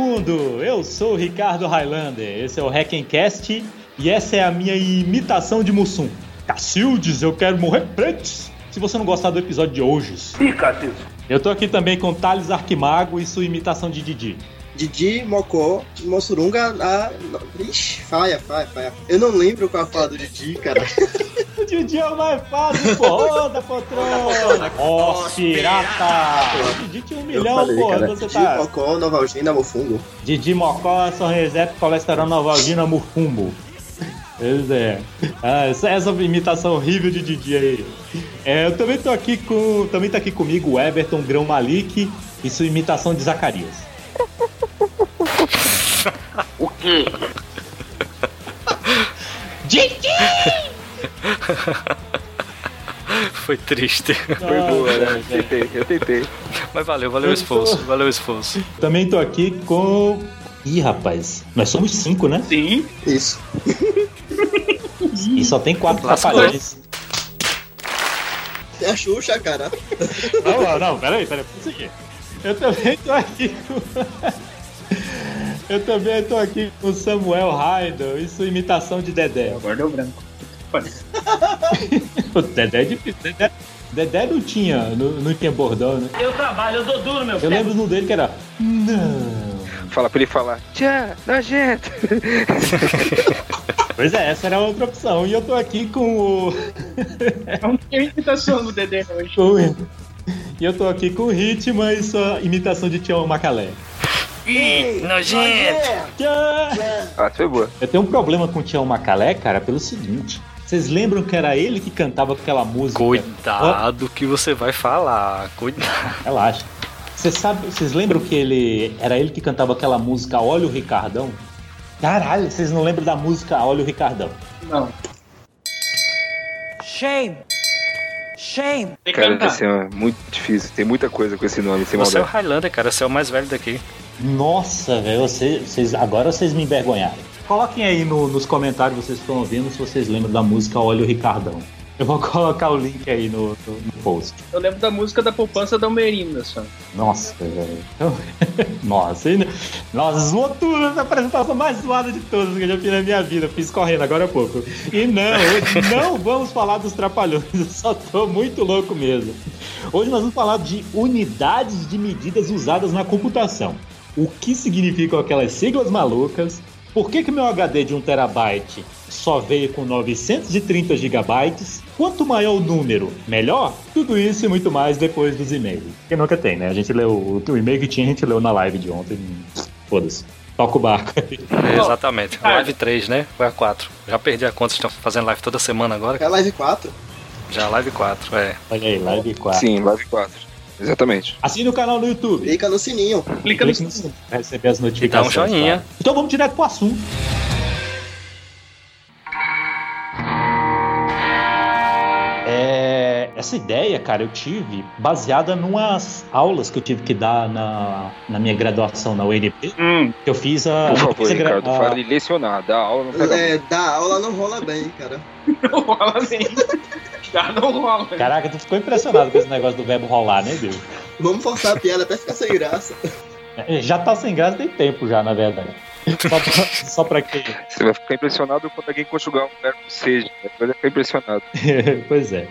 Mundo! Eu sou o Ricardo Highlander, esse é o Hackencast e essa é a minha imitação de Mussum. Cacildes, eu quero morrer pretos! Se você não gostar do episódio de hoje. Ih, Cacildes. Eu tô aqui também com Thales Arquimago e sua imitação de Didi. Didi, Mocó, Mossurunga, a. Ixi, faia, faia, faia. Eu não lembro qual é a fala do Didi, cara. o Didi é o mais fácil, pô! da poltrona! Ó, pirata! O Didi tinha um milhão, falei, pô! cara. Você Didi, tá. Mocó, Novalgina, Mofungo. Didi Mocó, São Reset, Colesterol Novalgina, Mufumbo. Pois é. Ah, essa, essa imitação horrível de Didi aí. É, eu também tô aqui com. Também tá aqui comigo o Everton Grão Malik e sua imitação de Zacarias. O quê? Didi! Foi triste. Foi boa, né? Eu tentei, eu tentei. Mas valeu, valeu o esforço. Valeu o esforço. Também tô aqui com. Ih, rapaz, nós somos cinco, né? Sim. Isso. E só tem quatro trapalhões. É a Xuxa, cara. Não, não, não, peraí, peraí, vamos seguir. Eu também tô aqui com. Eu também tô aqui com Samuel Raidel sua imitação de Dedé. Deu branco. O Dedé é difícil. Dedé, Dedé não tinha, não, não tinha bordão, né? Eu trabalho, eu dou duro, meu Eu lembro no dele que era. Não. Fala pra ele falar, tchau, nojento. Pois é, essa era a outra opção. E eu tô aqui com o. Não tem imitação do Dedé hoje. E eu tô aqui com o Hitman e sua imitação de Tião Macalé. Ih, nojento. Ah, foi boa. Eu tenho um problema com o Tião Macalé, cara, pelo seguinte. Vocês lembram que era ele que cantava aquela música? Cuidado que você vai falar. Cuidado. Relaxa. Vocês sabem, vocês lembram que ele era ele que cantava aquela música Olha o Ricardão? Caralho, vocês não lembram da música Olha o Ricardão? Não. Shame. Shame. Cara, esse é muito difícil. Tem muita coisa com esse nome, sem Você é o maldade. Highlander, cara. Você é o mais velho daqui. Nossa, velho, vocês, vocês- agora vocês me envergonharam. Coloquem aí no- nos comentários, vocês estão ouvindo, se vocês lembram da música Olha o Ricardão. Eu vou colocar o link aí no, no- no post. Eu lembro da música da poupança da Almerinda só. Nossa, velho. Nossa, ainda... Nossa, zoou tudo essa apresentação mais zoada de todas que eu já fiz na minha vida. Fiz correndo agora há pouco. E não, hoje não vamos falar dos trapalhões. Eu só tô muito louco mesmo. Hoje nós vamos falar de unidades de medidas usadas na computação. O que significam aquelas siglas malucas? Por que, que meu HD de 1 terabyte só veio com 930 gigabytes? Quanto maior o número, melhor? Tudo isso e muito mais depois dos e-mails. Que nunca tem, né? A gente leu o, o e-mail que tinha, a gente leu na live de ontem. Foda-se. Toca o barco. É, exatamente. Live 3, né? Foi a 4. Já perdi a conta, estão fazendo live toda semana agora. É a Live 4. Já live 4, é. Olha aí, live 4. Sim, Live 4. Exatamente. Assine o canal no YouTube. Clica no sininho. Clica no Clique no sininho pra receber as E dá notificações. um joinha. tá? Então vamos direto pro assunto. Essa ideia, cara, eu tive baseada numas aulas que eu tive que dar na, na minha graduação na UNB. Hum, Que eu fiz a. Por favor, fiz a gra- Ricardo, a- fale lecionar. Dá aula, não pega É, da aula não rola bem, cara. não rola nem. Já não rola. Caraca, tu ficou impressionado com esse negócio do verbo rolar, né, Deus? Vamos forçar a piada até ficar sem graça. É, Já tá sem graça tem tempo já, na verdade. Só pra, só pra quê? Você vai ficar impressionado quando alguém conjugar um verbo seja. Você vai ficar impressionado. pois é.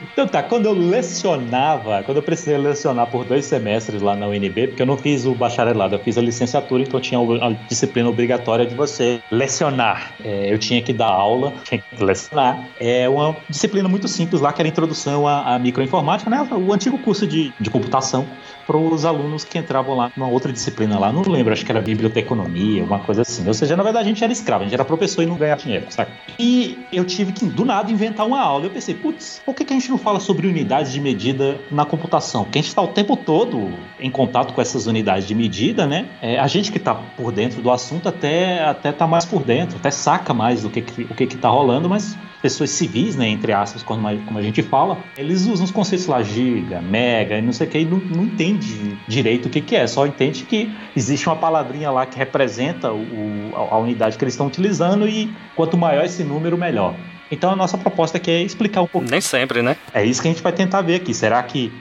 Então tá, quando eu lecionava, quando eu precisei lecionar por dois semestres lá na UNB, porque eu não fiz o bacharelado, eu fiz a licenciatura, então tinha a disciplina obrigatória de você lecionar. É, eu tinha que dar aula, tinha que lecionar. É uma disciplina muito simples lá, que era a introdução à, à microinformática, né? O antigo curso de, de computação para os alunos que entravam lá numa outra disciplina lá, não lembro, acho que era biblioteconomia, alguma coisa assim. Ou seja, na verdade a gente era escravo, a gente era professor e não ganhava dinheiro, sabe? E eu tive que, do nada, inventar uma aula. Eu pensei, putz, por que, que a gente não fala sobre unidades de medida na computação? Porque a gente está o tempo todo em contato com essas unidades de medida, né? É, a gente que está por dentro do assunto até, até tá mais por dentro, até saca mais do que, que, o que, que tá rolando, mas pessoas civis, né, entre aspas, como a, gente fala, eles usam os conceitos lá, giga, mega, e não sei o que, e não, não entende direito o que, que é, só entende que existe uma palavrinha lá que representa o, a, a unidade que eles estão utilizando e quanto maior esse número, melhor. Então a nossa proposta aqui é explicar um pouco. Nem sempre, né? É isso que a gente vai tentar ver aqui. Será que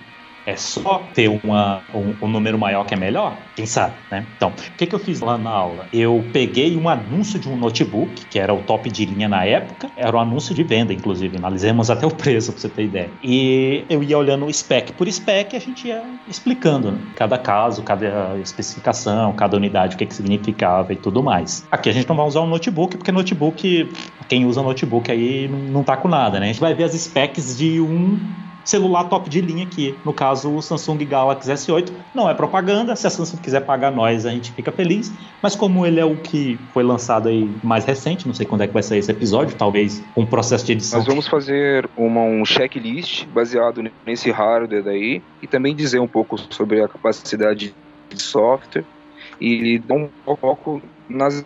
É só ter uma, um, um número maior que é melhor? Quem sabe, né? Então, o que, que eu fiz lá na aula? Eu peguei um anúncio de um notebook, que era o top de linha na época, era um anúncio de venda, inclusive, analisemos até o preço, pra você ter ideia. E eu ia olhando spec por spec e a gente ia explicando né? cada caso, cada especificação, cada unidade, o que, que significava e tudo mais. Aqui a gente não vai usar um notebook, porque notebook, quem usa notebook aí não tá com nada, né? A gente vai ver as specs de um celular top de linha aqui. No caso, o Samsung Galaxy S8. Não é propaganda, se a Samsung quiser pagar nós, a gente fica feliz. Mas como ele é o que foi lançado aí mais recente, não sei quando é que vai sair esse episódio, talvez um processo de edição. Nós vamos fazer uma, um checklist baseado nesse hardware daí e também dizer um pouco sobre a capacidade de software e dar um foco nas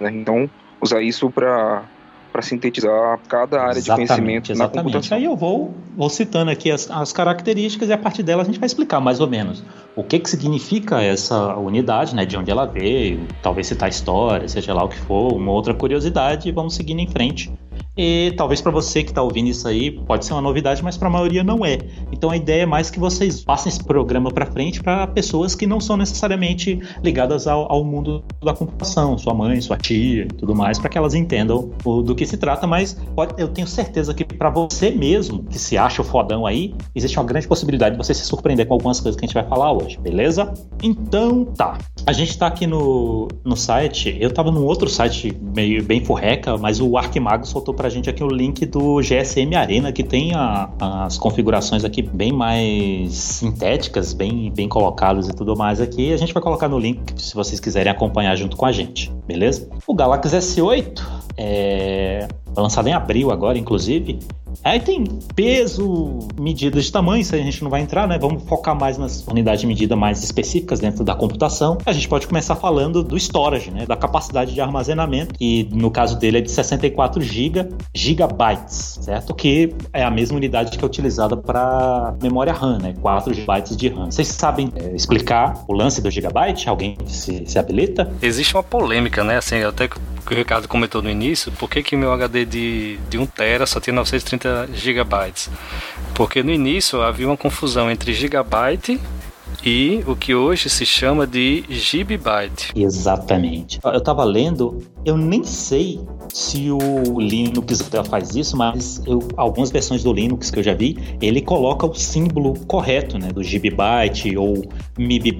né? Então, usar isso para para sintetizar cada área Exatamente, de conhecimento exatamente. na computação. Aí eu vou, vou citando aqui as, as características e a partir delas a gente vai explicar mais ou menos o que, que significa essa unidade, né, de onde ela veio, talvez citar história, seja lá o que for, uma outra curiosidade e vamos seguindo em frente. E talvez para você que está ouvindo isso aí pode ser uma novidade, mas para a maioria não é. Então a ideia é mais que vocês passem esse programa para frente para pessoas que não são necessariamente ligadas ao, ao, mundo da computação, sua mãe, sua tia e tudo mais, para que elas entendam o, do que se trata. Mas pode, eu tenho certeza que para você mesmo, que se acha o fodão aí, existe uma grande possibilidade de você se surpreender com algumas coisas que a gente vai falar hoje, beleza? Então tá. A gente está aqui no, no site, eu estava num outro site meio bem furreca, mas o Arquimago soltou para pra gente aqui o link do GSM Arena, que tem a, as configurações aqui bem mais sintéticas, bem, bem colocadas e tudo mais aqui. A gente vai colocar no link se vocês quiserem acompanhar junto com a gente, beleza? O Galaxy S8 é lançado em abril agora, inclusive, Aí tem peso, medidas de tamanho, isso a gente não vai entrar, né? Vamos focar mais nas unidades de medida mais específicas dentro da computação. A gente pode começar falando do storage, né? Da capacidade de armazenamento, que no caso dele é de 64 GB, gigabytes, certo? Que é a mesma unidade que é utilizada para memória RAM, né? 4 GB de RAM. Vocês sabem é, explicar o lance do gigabyte? Alguém se, se habilita? Existe uma polêmica, né? Assim, até que o Ricardo comentou no início, por que, que meu HD de, de 1 TB só tinha 930 gigabytes. Porque no início havia uma confusão entre gigabyte e o que hoje se chama de gigabyte. Exatamente. Eu estava lendo, eu nem sei se o Linux faz isso, mas eu, algumas versões do Linux que eu já vi, ele coloca o símbolo correto, né, do gigabyte ou MB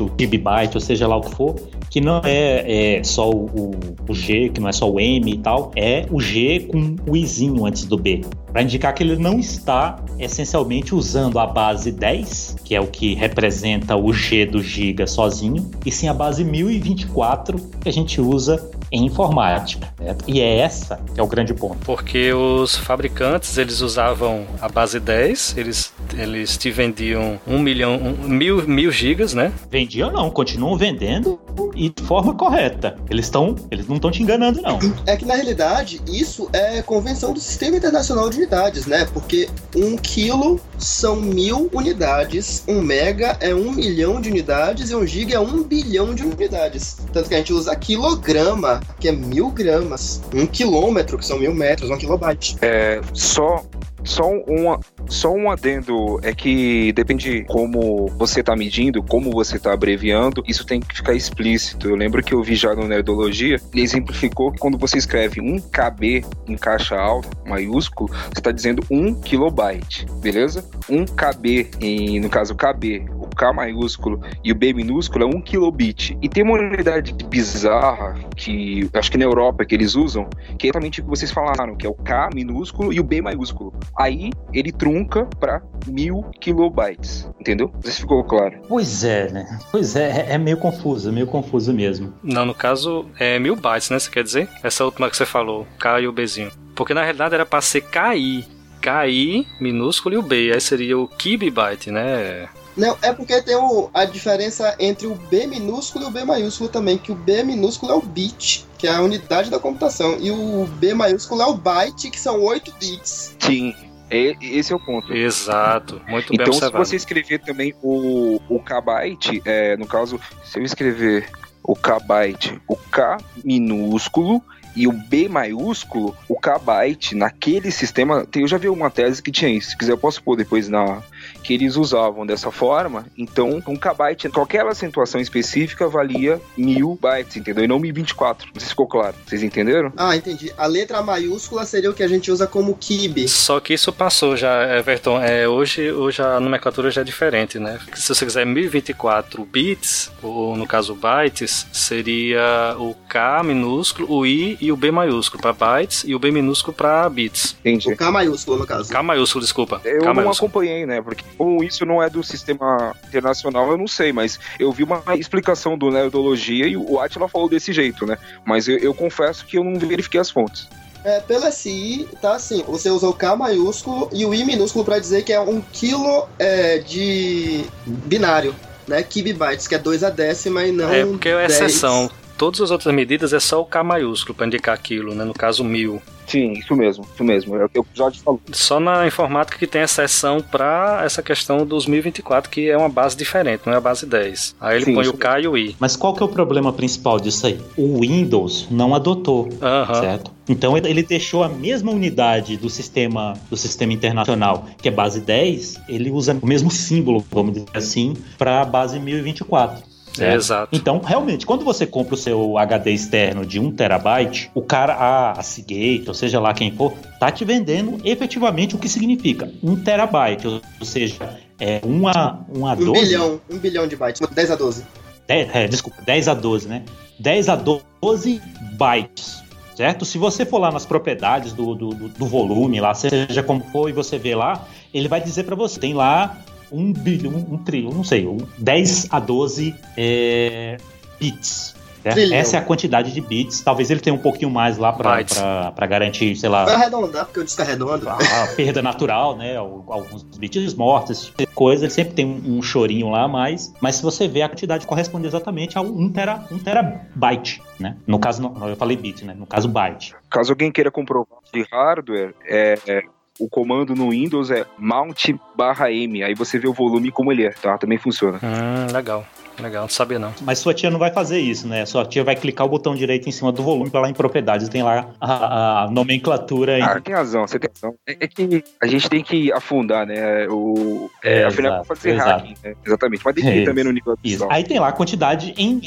ou gigabyte, ou seja lá o que for, que não é, é só o, o, G, que não é só o M e tal, é o G com o Izinho antes do B. Para indicar que ele não está essencialmente usando a base 10, que é o que representa o G do Giga sozinho, e sim a base 1024 que a gente usa em informática. Né? E é essa que é o grande ponto. Porque os fabricantes eles usavam a base 10, eles, eles te vendiam um milhão, um, mil, mil gigas, né? Vendiam não, continuam vendendo e de forma correta. Eles estão, eles não estão te enganando não. É que na realidade isso é convenção do Sistema Internacional de Unidades, né? Porque um quilo são mil unidades, um mega é um milhão de unidades e um giga é um bilhão de unidades. Tanto que a gente usa quilograma que é mil gramas. Um quilômetro, que são mil metros, um kilobyte. É, só só uma, só um adendo é que depende como você está medindo, como você está abreviando, isso tem que ficar explícito. Eu lembro que eu vi já no Nerdologia, ele exemplificou que quando você escreve um KB em caixa alta, maiúsculo, você está dizendo um kilobyte, beleza? Um KB, em, no caso KB, o K maiúsculo e o B minúsculo é um kilobit. E tem uma unidade bizarra que acho que na Europa que eles usam, que é exatamente o que vocês falaram, que é o K minúsculo e o B maiúsculo. Aí ele trunca para mil kilobytes, entendeu? Não sei se ficou claro. Pois é, né? Pois é, é meio confuso, meio confuso mesmo. Não, no caso é mil bytes, né? Você quer dizer? Essa última que você falou, K e o Bzinho. Porque na realidade era para ser KI. KI minúsculo e o B. Aí seria o kibibyte, né? Não, é porque tem o, a diferença entre o B minúsculo e o B maiúsculo também, que o B minúsculo é o bit, que é a unidade da computação, e o B maiúsculo é o byte, que são 8 bits. Sim, esse é o ponto. Exato, muito bem Então, observado. se você escrever também o, o kbyte, é, no caso, se eu escrever o kbyte, o K minúsculo e o B maiúsculo, o kbyte, naquele sistema, eu já vi uma tese que tinha isso. Se quiser, eu posso pôr depois na, que eles usavam dessa forma. Então, um kbyte, qualquer acentuação específica valia mil bytes, entendeu? E não 1024. Não sei se ficou claro. Vocês entenderam? Ah, entendi. A letra maiúscula seria o que a gente usa como kibe. Só que isso passou já, Everton. É, hoje, hoje a nomenclatura já é diferente, né? Se você quiser 1024 bits, ou no caso bytes, seria o K minúsculo, o I e o B maiúsculo para bytes e o B minúsculo para bits. Entendi. O K maiúsculo, no caso. K maiúsculo, desculpa. Eu K não maiúsculo. acompanhei, né? Porque como isso não é do sistema internacional, eu não sei, mas eu vi uma explicação do Nerdologia e o Atila falou desse jeito, né? Mas eu, eu confesso que eu não verifiquei as fontes. É, pelo SI, tá assim, você usa o K maiúsculo e o I minúsculo pra dizer que é um quilo é, de binário, né? Kibibytes, que é 2 a décima e não É porque é 10. exceção. Todas as outras medidas é só o K maiúsculo para indicar aquilo, né? No caso, mil. Sim, isso mesmo, isso mesmo. É o que o Jorge falou. Só na informática que tem exceção para essa questão dos 1024, que é uma base diferente, não é a base 10. Aí ele Sim, põe o K e o I. Mas qual que é o problema principal disso aí? O Windows não adotou, Aham. certo? Então ele ele deixou a mesma unidade do sistema do sistema internacional, que é base 10, ele usa o mesmo símbolo, vamos dizer assim, para a base 1024. É, certo? exato. Então, realmente, quando você compra o seu HD externo de 1 terabyte, o cara, a, a Seagate, ou seja lá quem for, tá te vendendo efetivamente o que significa 1 terabyte, ou seja, é 1 a, 1 a 12. Um bilhão, um bilhão de bytes, 10 a 12. 10, é, desculpa, 10 a 12, né? 10 a 12 bytes, certo? Se você for lá nas propriedades do, do, do- do volume, lá, seja como for, e você vê lá, ele vai dizer para você, tem lá um bilhão, um trilhão, não sei, um 10 a 12 é, bits. Trilhão. Essa é a quantidade de bits. Talvez ele tenha um pouquinho mais lá para garantir, sei lá, Vai arredondar, porque eu disse que arredondo. a perda natural, né? al- Alguns bits mortos, esse tipo de coisa, ele sempre tem um, um chorinho lá, mas, mas se você vê a quantidade corresponde exatamente a um, tera, um terabyte, né? No caso, não, eu falei bit, né? No caso, byte. Caso alguém queira comprovar de hardware, é, é, o comando no Windows é mount barra M. Aí você vê o volume como ele é, tá? Também funciona. Hum, legal. Legal, não sabia não. Mas sua tia não vai fazer isso, né? Sua tia vai clicar o botão direito em cima do volume para lá em propriedades, tem lá a, a nomenclatura aí. Ah, tem razão, você tem razão. É, é que a gente tem que afundar, né? O, é, É, afinal, exato, pode ser exato. hacking, né? Exatamente. Mas tem que ir também no nível. Aí tem lá a quantidade em,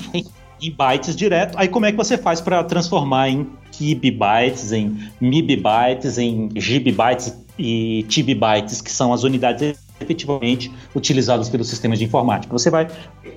em, bytes direto. Aí como é que você faz para transformar em kibibytes, em mibibytes, em gigabytes e tibibytes, que são as unidades efetivamente utilizadas pelos sistemas de informática. Você vai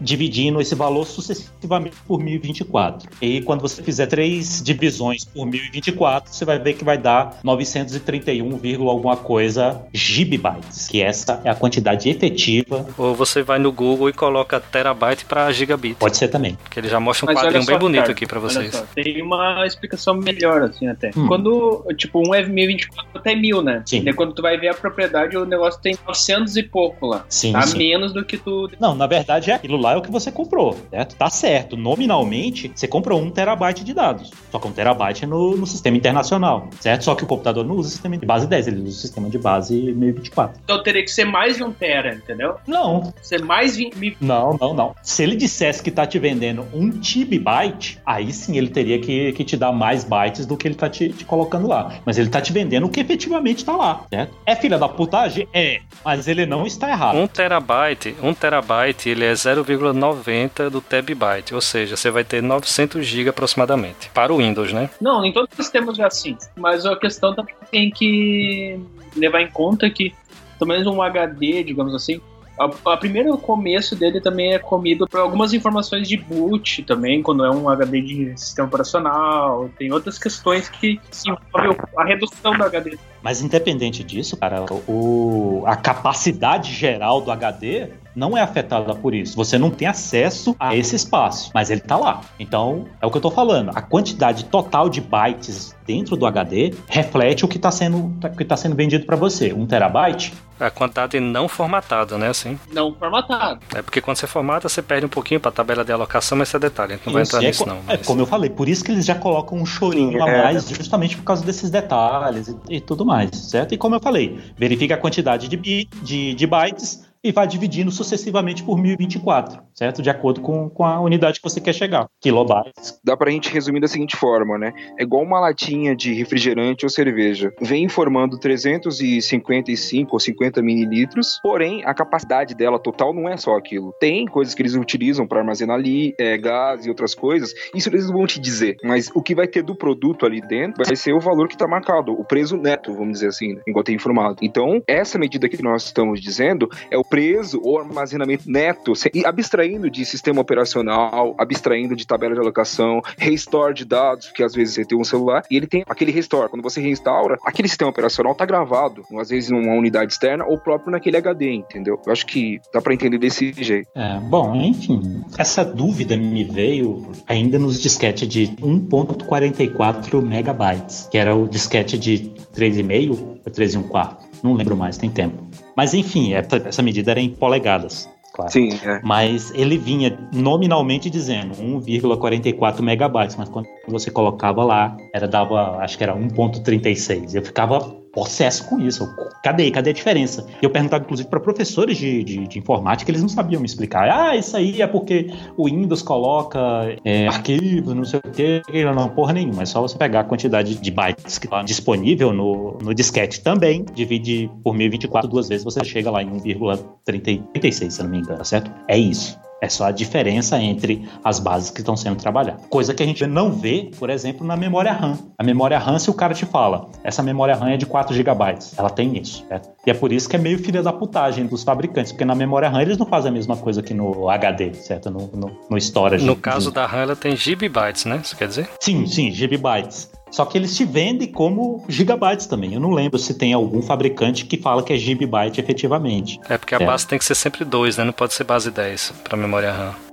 dividindo esse valor sucessivamente por 1024. E quando você fizer três divisões por 1024, você vai ver que vai dar 931, vírgula alguma coisa gigabytes, que essa é a quantidade efetiva. Ou você vai no Google e coloca terabyte para gigabit. Pode ser também. Que ele já mostra um Mas quadrinho só, bem bonito Ricardo, aqui para vocês. só, tem uma explicação melhor, assim, até. Hum. Quando, tipo, um é 1024 até 1000, né? Sim. Daí quando tu vai ver a propriedade, o negócio tem 900 e pouco lá. Sim, Tá sim. menos do que tu... Não, na verdade, é aquilo lá é o que você comprou, certo? Tá certo. Nominalmente, você comprou um terabyte de dados. Só que um terabyte é no, no sistema internacional, certo? Só que o computador não usa o sistema de base 10, ele usa o sistema de base 1024. Então teria que ser mais de um tera, entendeu? Não, Ser mais 20... não, não, não. Se ele dissesse que tá te vendendo um TB-byte, aí sim ele teria que, que te dar mais bytes do que ele tá te, te colocando lá. Mas ele tá te vendendo o que efetivamente tá lá, certo? É filha da putagem? É. Mas ele não está errado. Um terabyte, um terabyte ele é 0,90 do terabyte, ou seja, você vai ter 900 GB aproximadamente para o Windows, né? Não, em todos os sistemas é assim. Mas a questão também tem que levar em conta que, pelo menos um HD, digamos assim, a, a primeiro começo dele também é comido por algumas informações de boot também, quando é um HD de sistema operacional. Tem outras questões que envolvem a redução do HD. Mas independente disso, cara, o, a capacidade geral do HD não é afetada por isso. Você não tem acesso a esse espaço, mas ele tá lá. Então, é o que eu tô falando. A quantidade total de bytes dentro do HD reflete o que está sendo, o que tá sendo vendido para você. Um terabyte? A quantidade não formatada, né? Assim. Não formatado. É porque quando você formata, você perde um pouquinho para a tabela de alocação, mas isso é detalhe, a gente não vai Isso, entrar é nisso co- não. É mas- como eu falei, por isso que eles já colocam um chorinho a É. mais, justamente por causa desses detalhes e, e tudo mais, certo? E como eu falei, verifica a quantidade de, bi- de, de bytes e vai dividindo sucessivamente por 1024, certo? De acordo com, com a unidade que você quer chegar. Kilobytes. Dá pra gente resumir da seguinte forma, né? É igual uma latinha de refrigerante ou cerveja. Vem informando 355 ou 50 mililitros, porém a capacidade dela total não é só aquilo. Tem coisas que eles utilizam para armazenar ali, é, gás e outras coisas. Isso eles vão te dizer. Mas o que vai ter do produto ali dentro vai ser o valor que tá marcado, o preço neto, vamos dizer assim, né? igual tem informado. Então, essa medida que nós estamos dizendo é o preço ou armazenamento neto, e abstraindo de sistema operacional, abstraindo de tabela de alocação, restore de dados, que às vezes você tem um celular e ele tem aquele restore. Quando você reinstaura, aquele sistema operacional tá gravado, às vezes numa unidade externa ou próprio naquele HD, entendeu? Eu acho que dá para entender desse jeito. É, bom, enfim, essa dúvida me veio ainda nos disquete de 1.44 megabytes, que era o disquete de 3,5 ou 3,1 Não lembro mais, tem tempo. Mas enfim, essa medida era em polegadas. Claro. Sim, é. Mas ele vinha nominalmente dizendo 1,44 megabytes, mas quando você colocava lá, era dava, acho que era 1.36. Eu ficava possesso com isso. Cadê? Cadê a diferença? Eu perguntava, inclusive, para professores de, de, de, informática, eles não sabiam me explicar. Ah, isso aí é porque o Windows coloca é, arquivos, não sei o quê. Não, porra nenhuma. É só você pegar a quantidade de bytes que está disponível no, no disquete também, divide por 1024 duas vezes, você chega lá em 1,36, se não me engano, tá certo? É isso. É só a diferença entre as bases que estão sendo trabalhadas. Coisa que a gente não vê, por exemplo, na memória RAM. A memória RAM, se o cara te fala, essa memória RAM é de 4 GB, ela tem isso. Certo? E é por isso que é meio filha da putagem dos fabricantes, porque na memória RAM eles não fazem a mesma coisa que no HD, certo? No, no, no storage. No caso da RAM, ela tem gigabytes, né? Isso quer dizer? Sim, sim, gigabytes. Só que eles te vendem como gigabytes também. Eu não lembro se tem algum fabricante que fala que é gigabyte efetivamente. É porque a é. base tem que ser sempre 2, né? Não pode ser base 10 para memória RAM.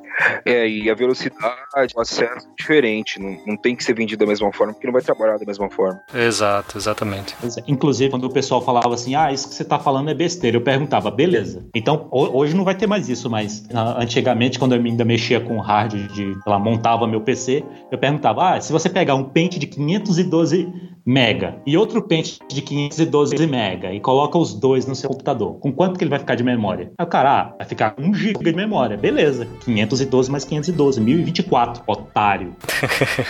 É, e a velocidade, o acesso é diferente. Não, não tem que ser vendido da mesma forma, porque não vai trabalhar da mesma forma. Exato, exatamente. Inclusive, quando o pessoal falava assim, ah, isso que você tá falando é besteira, eu perguntava, beleza. Então, hoje não vai ter mais isso, mas antigamente, quando eu ainda mexia com hardware, de, ela montava meu PC, eu perguntava, ah, se você pegar um pente de 512 mega e outro pente de 512 mega e coloca os dois no seu computador, com quanto que ele vai ficar de memória? Aí o cara, ah, vai ficar 1 GB de memória, beleza. 512 mais 512, 1024, otário.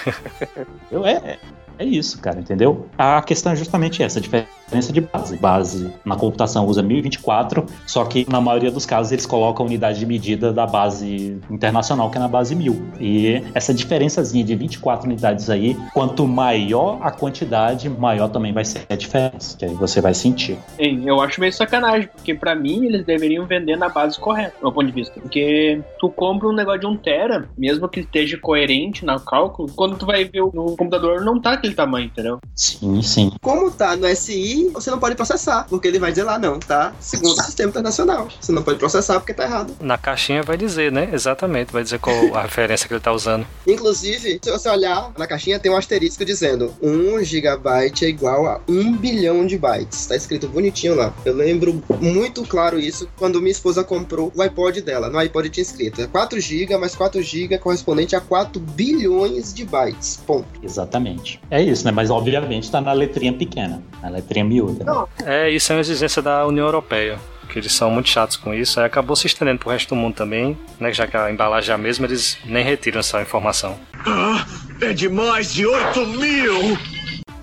Eu, é, é isso, cara, entendeu? A questão é justamente essa, a diferença de base. Base na computação usa 1024, só que na maioria dos casos eles colocam a unidade de medida da base internacional, que é na base 1000. E essa diferençazinha de 24 unidades aí, quanto maior a quantidade, maior também vai ser a diferença, que aí você vai sentir. Sim, eu acho meio sacanagem, porque para mim eles deveriam vender na base correta, do meu ponto de vista. Porque tu compra um negócio de 1 tera, mesmo que esteja coerente no cálculo, quando tu vai ver no computador não tá aquele tamanho, entendeu? Sim, sim. Como tá no SI, você não pode processar, porque ele vai dizer lá, não, tá? Segundo o sistema internacional. Você não pode processar porque tá errado. Na caixinha vai dizer, né? Exatamente, vai dizer qual a referência que ele tá usando. Inclusive, se você olhar na caixinha, tem um asterisco dizendo 1 gigabyte é igual a 1 bilhão de bytes. Tá escrito bonitinho lá. Eu lembro muito claro isso quando minha esposa comprou o iPod dela. No iPod tinha escrito é 4 GB mais 4 GB correspondente a 4 bilhões de bytes. Ponto. Exatamente. É isso, né? Mas obviamente está na letrinha pequena, na letrinha miúda. Né? É, isso é uma exigência da União Europeia. Que eles são muito chatos com isso, aí acabou se estendendo pro resto do mundo também, né? Já que a embalagem é a mesma, eles nem retiram essa informação. Ah, é de mais de 8 mil!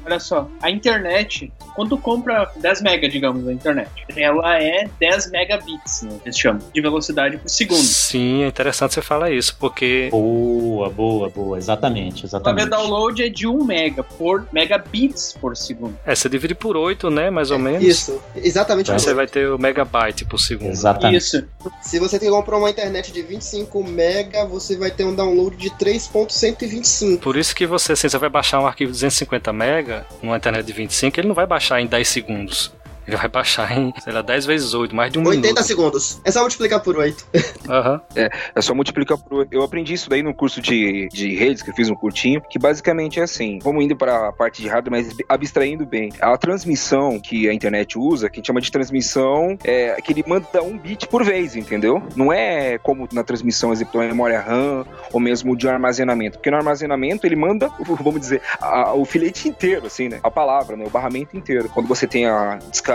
Olha só, a internet, quando tu compra 10 mega, digamos, a internet, ela é 10 megabits, né, eles chamam, de velocidade por segundo. Sim, é interessante você falar isso, porque... Boa, boa, boa, exatamente, exatamente. O download é de 1 mega por megabits por segundo. É, você divide por 8, né, mais ou É, menos. Isso, exatamente. Aí por você vai ter o megabyte por segundo. Exatamente. Isso. Se você tem comprar uma internet de 25 mega, você vai ter um download de 3.125. Por isso que você, assim, você vai baixar um arquivo de 250 mega numa internet de 25, ele não vai baixar em 10 segundos. Ele vai baixar em, sei lá, 10 vezes 8, mais de um 80 minuto. segundos. É só multiplicar por 8. Aham. É só multiplicar por. Eu aprendi isso daí no curso de, de redes, que eu fiz um curtinho, que basicamente é assim: vamos indo para a parte de hardware, mas abstraindo bem. A transmissão que a internet usa, que a gente chama de transmissão, é que ele manda um bit por vez, entendeu? Não é como na transmissão, exemplo, da memória RAM ou mesmo de armazenamento. Porque no armazenamento ele manda, vamos dizer, a- o filete inteiro, assim, né? A palavra, né? O barramento inteiro. Quando você tem a descarga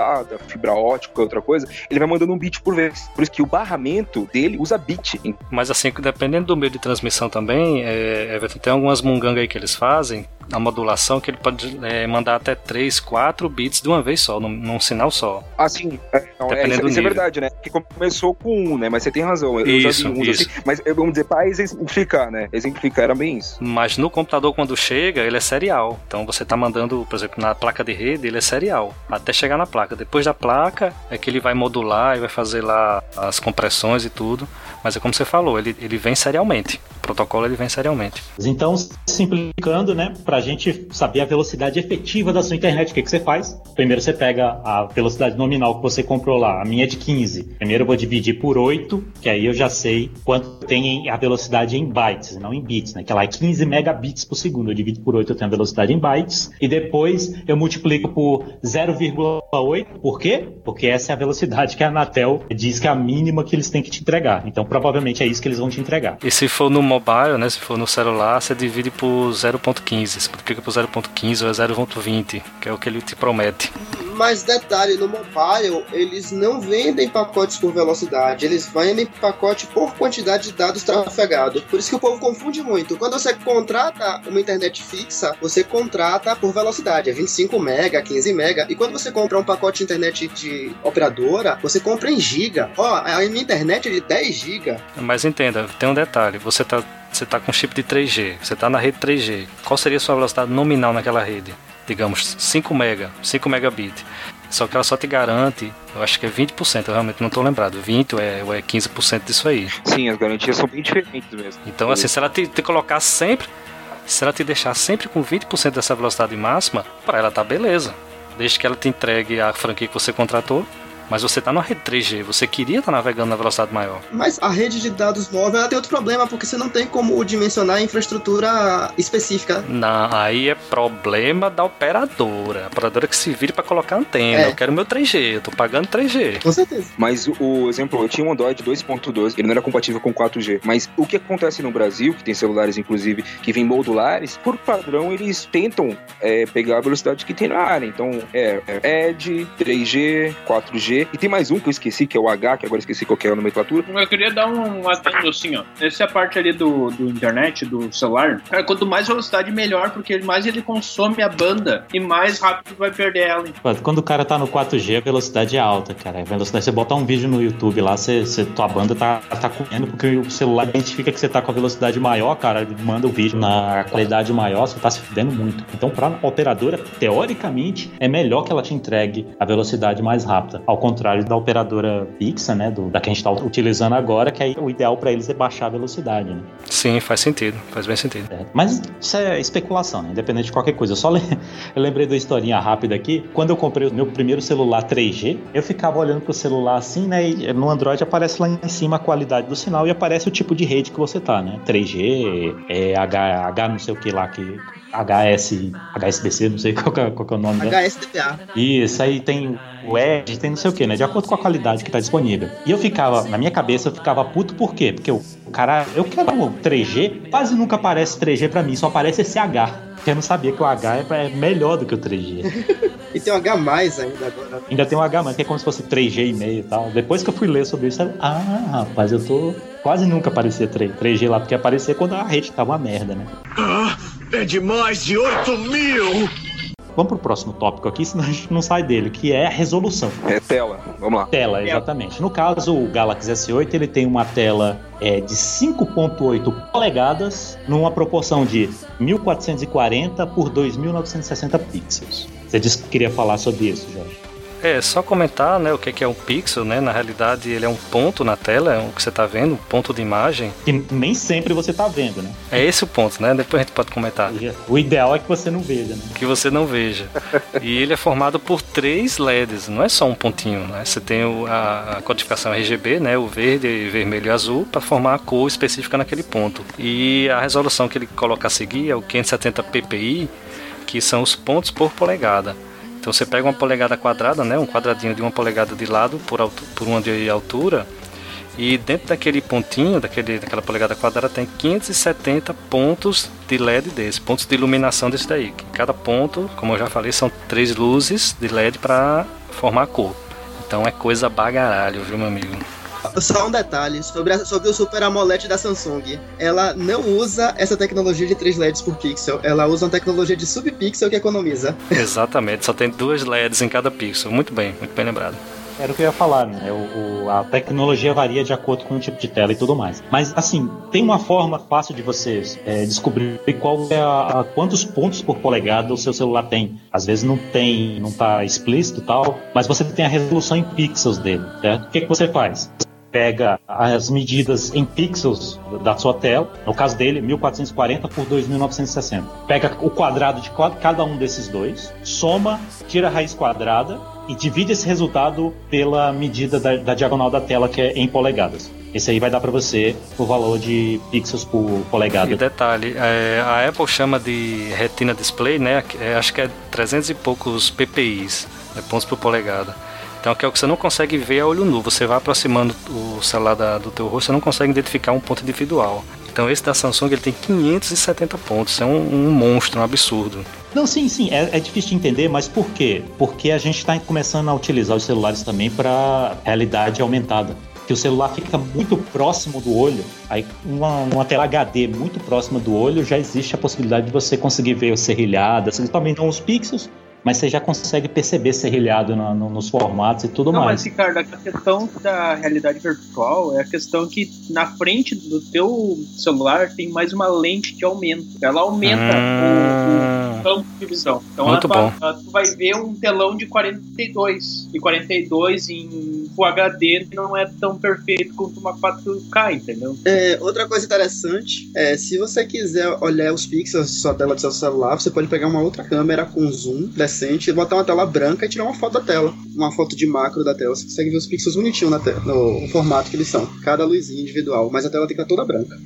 fibra ótica, outra coisa, ele vai mandando um bit por vez. Por isso que o barramento dele usa bit. Mas assim, dependendo do meio de transmissão também, é, é, tem algumas mungangas aí que eles fazem, a modulação, que ele pode é, mandar até 3, 4 bits de uma vez só, num, num sinal só. Assim, é, não, é, isso, isso é verdade, né? Que começou com um, né? Mas você tem razão. Eu isso, já vi uns isso. assim. Mas vamos dizer, para exemplificar, né? Exemplificar era bem isso. Mas no computador, quando chega, ele é serial. Então você tá mandando, por exemplo, na placa de rede, ele é serial. Até chegar na placa. Depois da placa, é que ele vai modular e vai fazer lá as compressões e tudo. Mas é como você falou, ele, ele vem serialmente. O protocolo ele vem serialmente. Então, simplificando, né, pra gente saber a velocidade efetiva da sua internet, o que, que você faz? Primeiro você pega a velocidade nominal que você comprou lá, a minha é de 15. Primeiro eu vou dividir por 8, que aí eu já sei quanto tem a velocidade em bytes, não em bits, né? Que lá é 15 megabits por segundo. Eu divido por 8, eu tenho a velocidade em bytes. E depois eu multiplico por 0,8. Por quê? Porque essa é a velocidade que a Anatel diz que é a mínima que eles têm que te entregar. Então provavelmente é isso que eles vão te entregar. E se for no mobile, né? Se for no celular, você divide por 0.15. Você multiplica por 0.15 ou é 0.20, que é o que ele te promete. Mas detalhe, no mobile, eles não vendem pacotes por velocidade, eles vendem pacote por quantidade de dados trafegados. Por isso que o povo confunde muito. Quando você contrata uma internet fixa, você contrata por velocidade, é 25 mega, 15 mega. E quando você compra um pacote de internet de operadora, você compra em giga. Ó, a minha internet é de 10 Mas entenda, tem um detalhe. Você tá, você tá com chip de 3G, você tá na rede 3G. Qual seria a sua velocidade nominal naquela rede? digamos, 5 mega, 5 megabit. Só que ela só te garante, eu acho que é 20%, eu realmente não estou lembrado, 20% ou é, ou é 15% disso aí. Sim, as garantias são bem diferentes mesmo. Então, assim, se ela te, te colocar sempre, se ela te deixar sempre com 20% dessa velocidade máxima, para ela tá beleza. Desde que ela te entregue a franquia que você contratou, mas você está na rede 3G, você queria estar tá navegando na velocidade maior. Mas a rede de dados móvel ela tem outro problema, porque você não tem como dimensionar a infraestrutura específica. Não, aí é problema da operadora. A operadora que se vire para colocar antena. É. Eu quero meu 3G, eu tô pagando 3G. Com certeza. Mas o exemplo, eu tinha um Android 2.12, ele não era compatível com 4G. Mas o que acontece no Brasil, que tem celulares inclusive que vêm modulares, por padrão eles tentam é, pegar a velocidade que tem na área. Então é, é ED, 3G, 4G e tem mais um que eu esqueci, que é o H, que agora esqueci qual é a nomenclatura. Eu queria dar um atento assim, ó. Essa é a parte ali do, do internet, do celular. Cara, quanto mais velocidade, melhor, porque mais ele consome a banda e mais rápido vai perder ela. Quando o cara tá no 4G, a velocidade é alta, cara. A velocidade, você botar um vídeo no YouTube lá, você, você, tua banda tá, tá comendo, porque o celular identifica que você tá com a velocidade maior, cara, ele manda o vídeo na qualidade maior, você tá se fudendo muito. Então, pra operadora, teoricamente, é melhor que ela te entregue a velocidade mais rápida. Ao contrário da operadora fixa, né, do, da que a gente está utilizando agora, que aí o ideal para eles é baixar a velocidade. Né? Sim, faz sentido, faz bem sentido. É, mas isso é especulação, né? independente de qualquer coisa. Eu só le... eu lembrei da historinha rápida aqui. Quando eu comprei o meu primeiro celular 3G, eu ficava olhando pro celular assim, né? E no Android aparece lá em cima a qualidade do sinal e aparece o tipo de rede que você tá, né? 3G, é, H, H não sei o que lá que HS, HSBC, não sei qual, é, qual é o nome. HSDPA. Isso, aí tem o Edge, tem não sei o que, né? De acordo com a qualidade que tá disponível. E eu ficava, na minha cabeça, eu ficava puto por quê? Porque o cara, eu quero 3G, quase nunca aparece 3G pra mim, só aparece esse H. Porque eu não sabia que o H é melhor do que o 3G. e tem um H mais ainda agora. Ainda tem um H mais, que é como se fosse 3G e meio e tal. Depois que eu fui ler sobre isso, eu, ah, rapaz, eu tô. Quase nunca aparecia 3, 3G lá, porque aparecia quando a rede tava uma merda, né? Ah, é de mais de 8 mil! Vamos pro próximo tópico aqui, senão a gente não sai dele, que é a resolução. É tela, vamos lá. Tela, exatamente. No caso, o Galaxy S8 ele tem uma tela é, de 5.8 polegadas, numa proporção de 1440 por 2960 pixels. Você disse que queria falar sobre isso, Jorge. É, só comentar, né, o que é um pixel, né? Na realidade, ele é um ponto na tela, é o que você está vendo, um ponto de imagem. Que nem sempre você está vendo, né? É esse o ponto, né? Depois a gente pode comentar. O ideal é que você não veja, né? Que você não veja. e ele é formado por três LEDs, não é só um pontinho, né? Você tem a, a, codificação RGB, né? O verde, vermelho e azul, para formar a cor específica naquele ponto. E a resolução que ele coloca a seguir é o 570 ppi, que são os pontos por polegada. Então você pega uma polegada quadrada, né, um quadradinho de uma polegada de lado por, por uma de altura, E dentro daquele pontinho, daquele, daquela polegada quadrada, tem 570 pontos de LED desse, pontos de iluminação desse daí. Cada ponto, como eu já falei, são três luzes de LED para formar a cor. Então é coisa bagaralho, viu, meu amigo? Só um detalhe sobre, a, sobre o Super AMOLED da Samsung. Ela não usa essa tecnologia de 3 LEDs por pixel. Ela usa uma tecnologia de subpixel que economiza. Exatamente, só tem duas LEDs em cada pixel. Muito bem, muito bem lembrado. Era o que eu ia falar, né? O, o, a tecnologia varia de acordo com o tipo de tela e tudo mais. Mas, assim, tem uma forma fácil de vocês é, descobrir qual é a, a, quantos pontos por polegada o seu celular tem. Às vezes não tem, não tá explícito e tal, mas você tem a resolução em pixels dele, certo? O que, que você faz? Pega as medidas em pixels da sua tela, no caso dele, 1440 por 2960. Pega o quadrado de cada um desses dois, soma, tira a raiz quadrada e divide esse resultado pela medida da, da diagonal da tela, que é em polegadas. Esse aí vai dar para você o valor de pixels por polegada. E detalhe, é, a Apple chama de Retina Display, né? É, acho que é 300 e poucos ppi, né, pontos por polegada. Então, que é o que você não consegue ver a olho nu. Você vai aproximando o celular da, do teu rosto, você não consegue identificar um ponto individual. Então, esse da Samsung ele tem 570 pontos. É um, um monstro, um absurdo. Não, sim, sim, é, é, difícil de entender, mas por quê? Porque a gente está começando a utilizar os celulares também para realidade aumentada. Que o celular fica muito próximo do olho, aí uma, uma tela HD muito próxima do olho, já existe a possibilidade de você conseguir ver o serrilhado, também não os pixels, mas você já consegue perceber serrilhado no, no, nos formatos e tudo Não, mais. Mas, Ricardo, a questão da realidade virtual é a questão que na frente do teu celular tem mais uma lente de aumento. Ela aumenta hum... o, o, campo de visão. Então Muito ela, bom. Ela, tu vai ver um telão de 42. E 42 em Full HD não é tão perfeito quanto uma 4K, entendeu? É, outra coisa interessante é se você quiser olhar os pixels de sua tela do seu celular, você pode pegar uma outra câmera com zoom botar uma tela branca e tirar uma foto da tela. Uma foto de macro da tela. Você consegue ver os pixels bonitinho no formato que eles são. Cada luzinha individual, mas a tela tem que estar toda branca.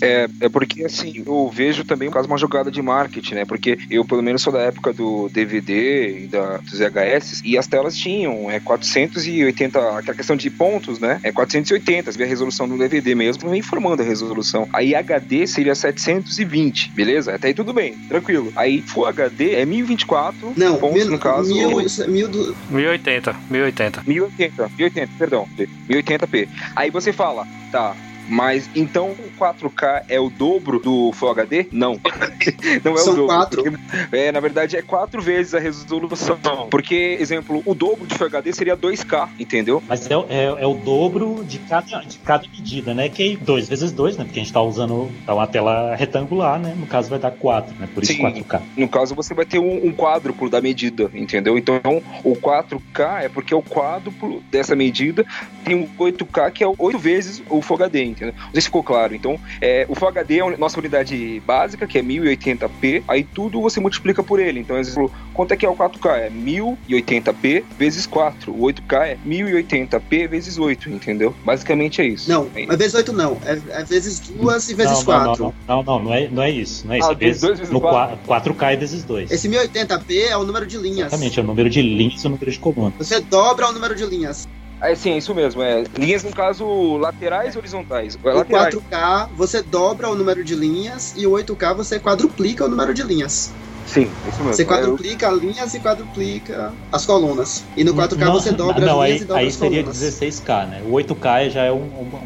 É, é porque, assim, eu vejo também quase uma jogada de marketing, né? Porque eu, pelo menos, sou da época do DVD e da, dos VHS, e as telas tinham é, 480, aquela questão de pontos, né? É 480, você vê a resolução do DVD mesmo, vem informando a resolução. Aí HD seria 720, beleza? Até aí tudo bem, tranquilo. Aí Full HD é 1024 Não, pontos, mil, no caso. Mil, mil do... 1080, 1080. 1080, 1080, perdão, 1080p. Aí você fala, tá, mas então o 4K é o dobro do Full HD? Não. Não é São o dobro. quatro. Porque, é, na verdade, é quatro vezes a resolução. Porque, exemplo, o dobro de Full HD seria 2K, entendeu? Mas é, é, é o dobro de cada, de cada medida, né? Que é 2 vezes 2, né? Porque a gente tá usando tá uma tela retangular, né? No caso vai dar 4, né? Por isso Sim. 4K. No caso, você vai ter um, um quádruplo da medida, entendeu? Então, o 4K é porque o quádruplo dessa medida tem um 8K que é 8 vezes o Full HD, entendeu? Não sei se ficou claro. Então, é, o Full HD é a nossa unidade básica, que é 1080p, aí tudo você multiplica por ele. Então, exemplo, quanto é que é o 4K? É 1080p vezes 4. O 8K é 1080p vezes 8, entendeu? Basicamente é isso. Não, É, é vezes 8 não. É, é vezes 2 e vezes não, 4. Não, não, não, não, não é, não é isso. Não é isso. Ah, É vezes, dois vezes no quatro. 4, 4K é vezes 2. Esse 1080p é o número de linhas. Exatamente, é o número de linhas e o número de colunas. Você dobra o número de linhas. É sim, é isso mesmo. É. Linhas, no caso, laterais e horizontais. É O laterais. 4K você dobra o número de linhas e o 8K você quadruplica o número de linhas. Sim, é isso mesmo. Você É, eu- quadruplica linhas e quadruplica as colunas. E no 4K Não, você dobra não, as linhas aí, e dobra aí as seria colunas. 16K, né? O 8K já é um- uma,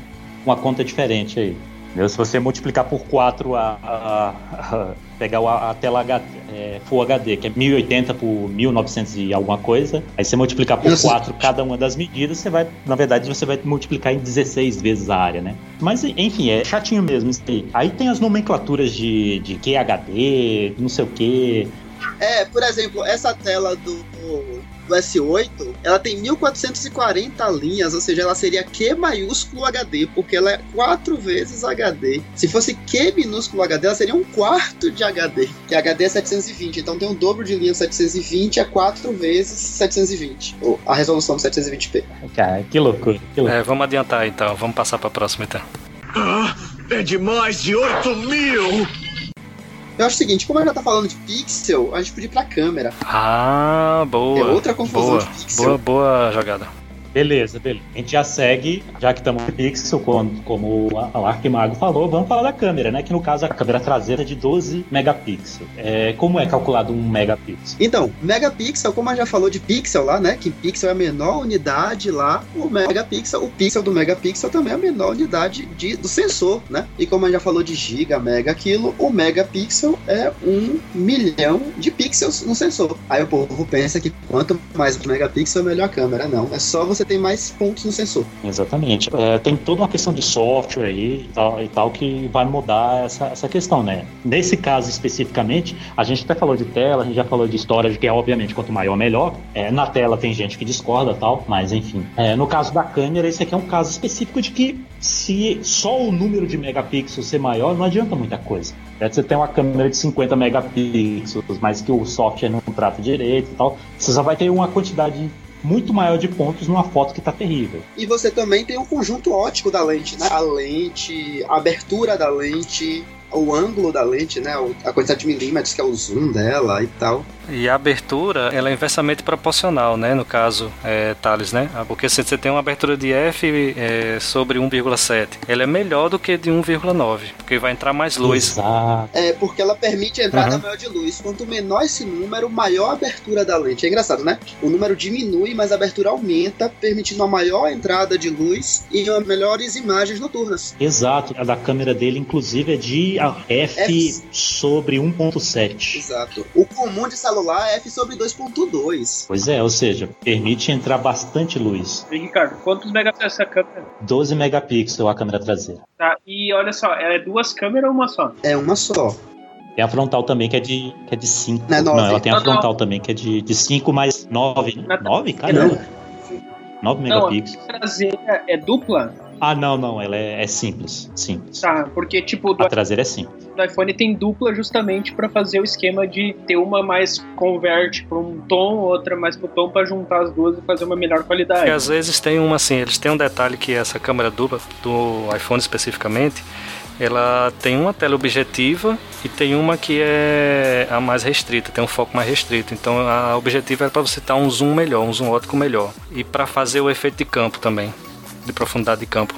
uma conta diferente aí. Se você multiplicar por 4 a, a- a- pegar a, a tela é, Full HD, que é 1080 por 1900 e alguma coisa, aí você multiplicar por Nossa. 4 cada uma das medidas, você vai, na verdade, você vai multiplicar em 16 vezes a área, né? Mas enfim, é chatinho mesmo isso aí. Aí tem as nomenclaturas de, de QHD, não sei o que. É, por exemplo, essa tela do, do S8, ela tem 1440 linhas, ou seja, ela seria Q maiúsculo HD, porque ela é quatro vezes HD. Se fosse Q minúsculo HD, ela seria um quarto de HD, que HD é 720, então tem um dobro de linha 720 é quatro vezes 720, ou a resolução do 720p. Cara, que loucura, que loucura. É, vamos adiantar então, vamos passar pra próxima então. Ah, é de mais de 8 mil! Eu acho o seguinte, como a gente já tá falando de pixel, a gente podia ir pra câmera. Ah, boa. É outra confusão boa, de pixel. boa, boa jogada. Beleza, beleza. A gente já segue, já que estamos no pixel, como, como o Arquimago falou, vamos falar da câmera, né? Que no caso a câmera traseira é de 12 megapixels. É, como é calculado um megapixel? Então, megapixel, como a já falou de pixel lá, né? Que pixel é a menor unidade lá, o megapixel, o pixel do megapixel também é a menor unidade de, do sensor, né? E como a já falou de giga, mega, quilo, o megapixel é um milhão de pixels no sensor. Aí o povo pensa que quanto mais megapixel, melhor a câmera. Não, é só você ter mais pontos no sensor. Exatamente. É, tem toda uma questão de software aí e tal, e tal que vai mudar essa, essa questão, né? Nesse caso especificamente, a gente até falou de tela, a gente já falou de storage, que é obviamente quanto maior melhor. É, na tela tem gente que discorda tal, mas enfim. É, no caso da câmera, esse aqui é um caso específico de que se só o número de megapixels ser maior, não adianta muita coisa. É, você tem uma câmera de 50 megapixels, mas que o software não trata direito e tal, você só vai ter uma quantidade muito maior de pontos numa foto que tá terrível. E você também tem o conjunto óptico da lente, né? A lente, a abertura da lente, o ângulo da lente, né? A quantidade de milímetros que é o zoom dela e tal. E a abertura, ela é inversamente proporcional, né? No caso, é, Thales, né? Porque se você tem uma abertura de F é, sobre 1,7, ela é melhor do que de 1,9, porque vai entrar mais luz. Exato. É, porque ela permite a entrada Uhum. maior de luz. Quanto menor esse número, maior a abertura da lente. É engraçado, né? O número diminui, mas a abertura aumenta, permitindo uma maior entrada de luz e melhores imagens noturnas. Exato. A da câmera dele, inclusive, é de F, F. sobre 1.7. Exato. O comum de celular é F sobre 2.2. Pois é, ou seja, permite entrar bastante luz. E, Ricardo, quantos megapixels essa câmera? 12 megapixels a câmera traseira. Tá, e olha só, ela é duas câmeras ou uma só? É uma só. Tem a frontal também que é de, que é de 5. Não é nove. ela tem a Não, não. frontal também que é de, de 5 mais 9. Não. 9? Caramba. 9 Não, a megapixels. traseira é dupla? Ah, não, não. Ela é, é simples. Simples. Tá, porque tipo, do, A traseira é simples. do iPhone tem dupla justamente pra fazer o esquema de ter uma mais converte pra um tom, outra mais pro tom pra juntar as duas e fazer uma melhor qualidade. Porque às vezes tem uma assim, eles têm um detalhe que essa câmera dupla do iPhone especificamente, ela tem uma tela objetiva e tem uma que é a mais restrita, tem um foco mais restrito. Então a objetiva é para você dar um zoom melhor, um zoom óptico melhor e para fazer o efeito de campo também, de profundidade de campo.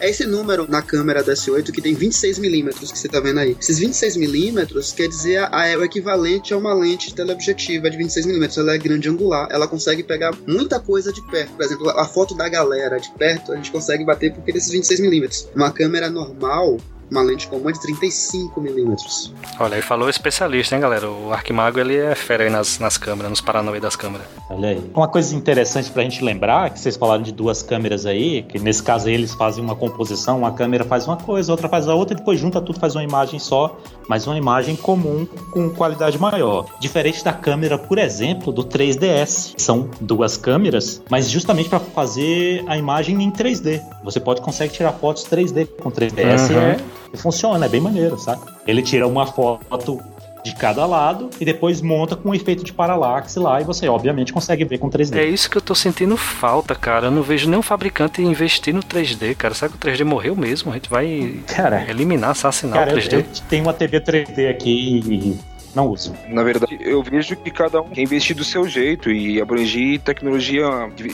É esse número na câmera da S8 que tem 26mm que você tá vendo aí. Esses 26mm quer dizer a- é o equivalente a uma lente teleobjetiva de 26mm. Ela é grande angular, ela consegue pegar muita coisa de perto. Por exemplo, a foto da galera de perto a gente consegue bater porque desses 26mm. Uma câmera normal, uma lente comum é de 35mm. Olha, aí falou o especialista, hein, galera? O Arquimago ele é fera aí nas, nas câmeras, nos paranauê das câmeras. Olha aí. Uma coisa interessante pra gente lembrar, que vocês falaram de duas câmeras aí, que nesse caso aí eles fazem uma composição, uma câmera faz uma coisa, outra faz a outra, e depois junta tudo, faz uma imagem só, mas uma imagem comum com qualidade maior. Diferente da câmera, por exemplo, do 3DS. São duas câmeras, mas justamente para fazer a imagem em 3D. Você pode consegue tirar fotos 3D com 3DS e Uhum. é, e funciona, é bem maneiro, saca? Ele tira uma foto de cada lado e depois monta com um efeito de paralaxe lá e você obviamente consegue ver com 3D. É isso que eu tô sentindo falta, cara. Eu não vejo nenhum fabricante investir no 3D, cara. Será que o 3D morreu mesmo? A gente vai Cara, eliminar, assassinar cara o eu, 3D. eu tenho uma TV 3D aqui e não uso. Na verdade, eu vejo que cada um quer investir do seu jeito e abranger tecnologia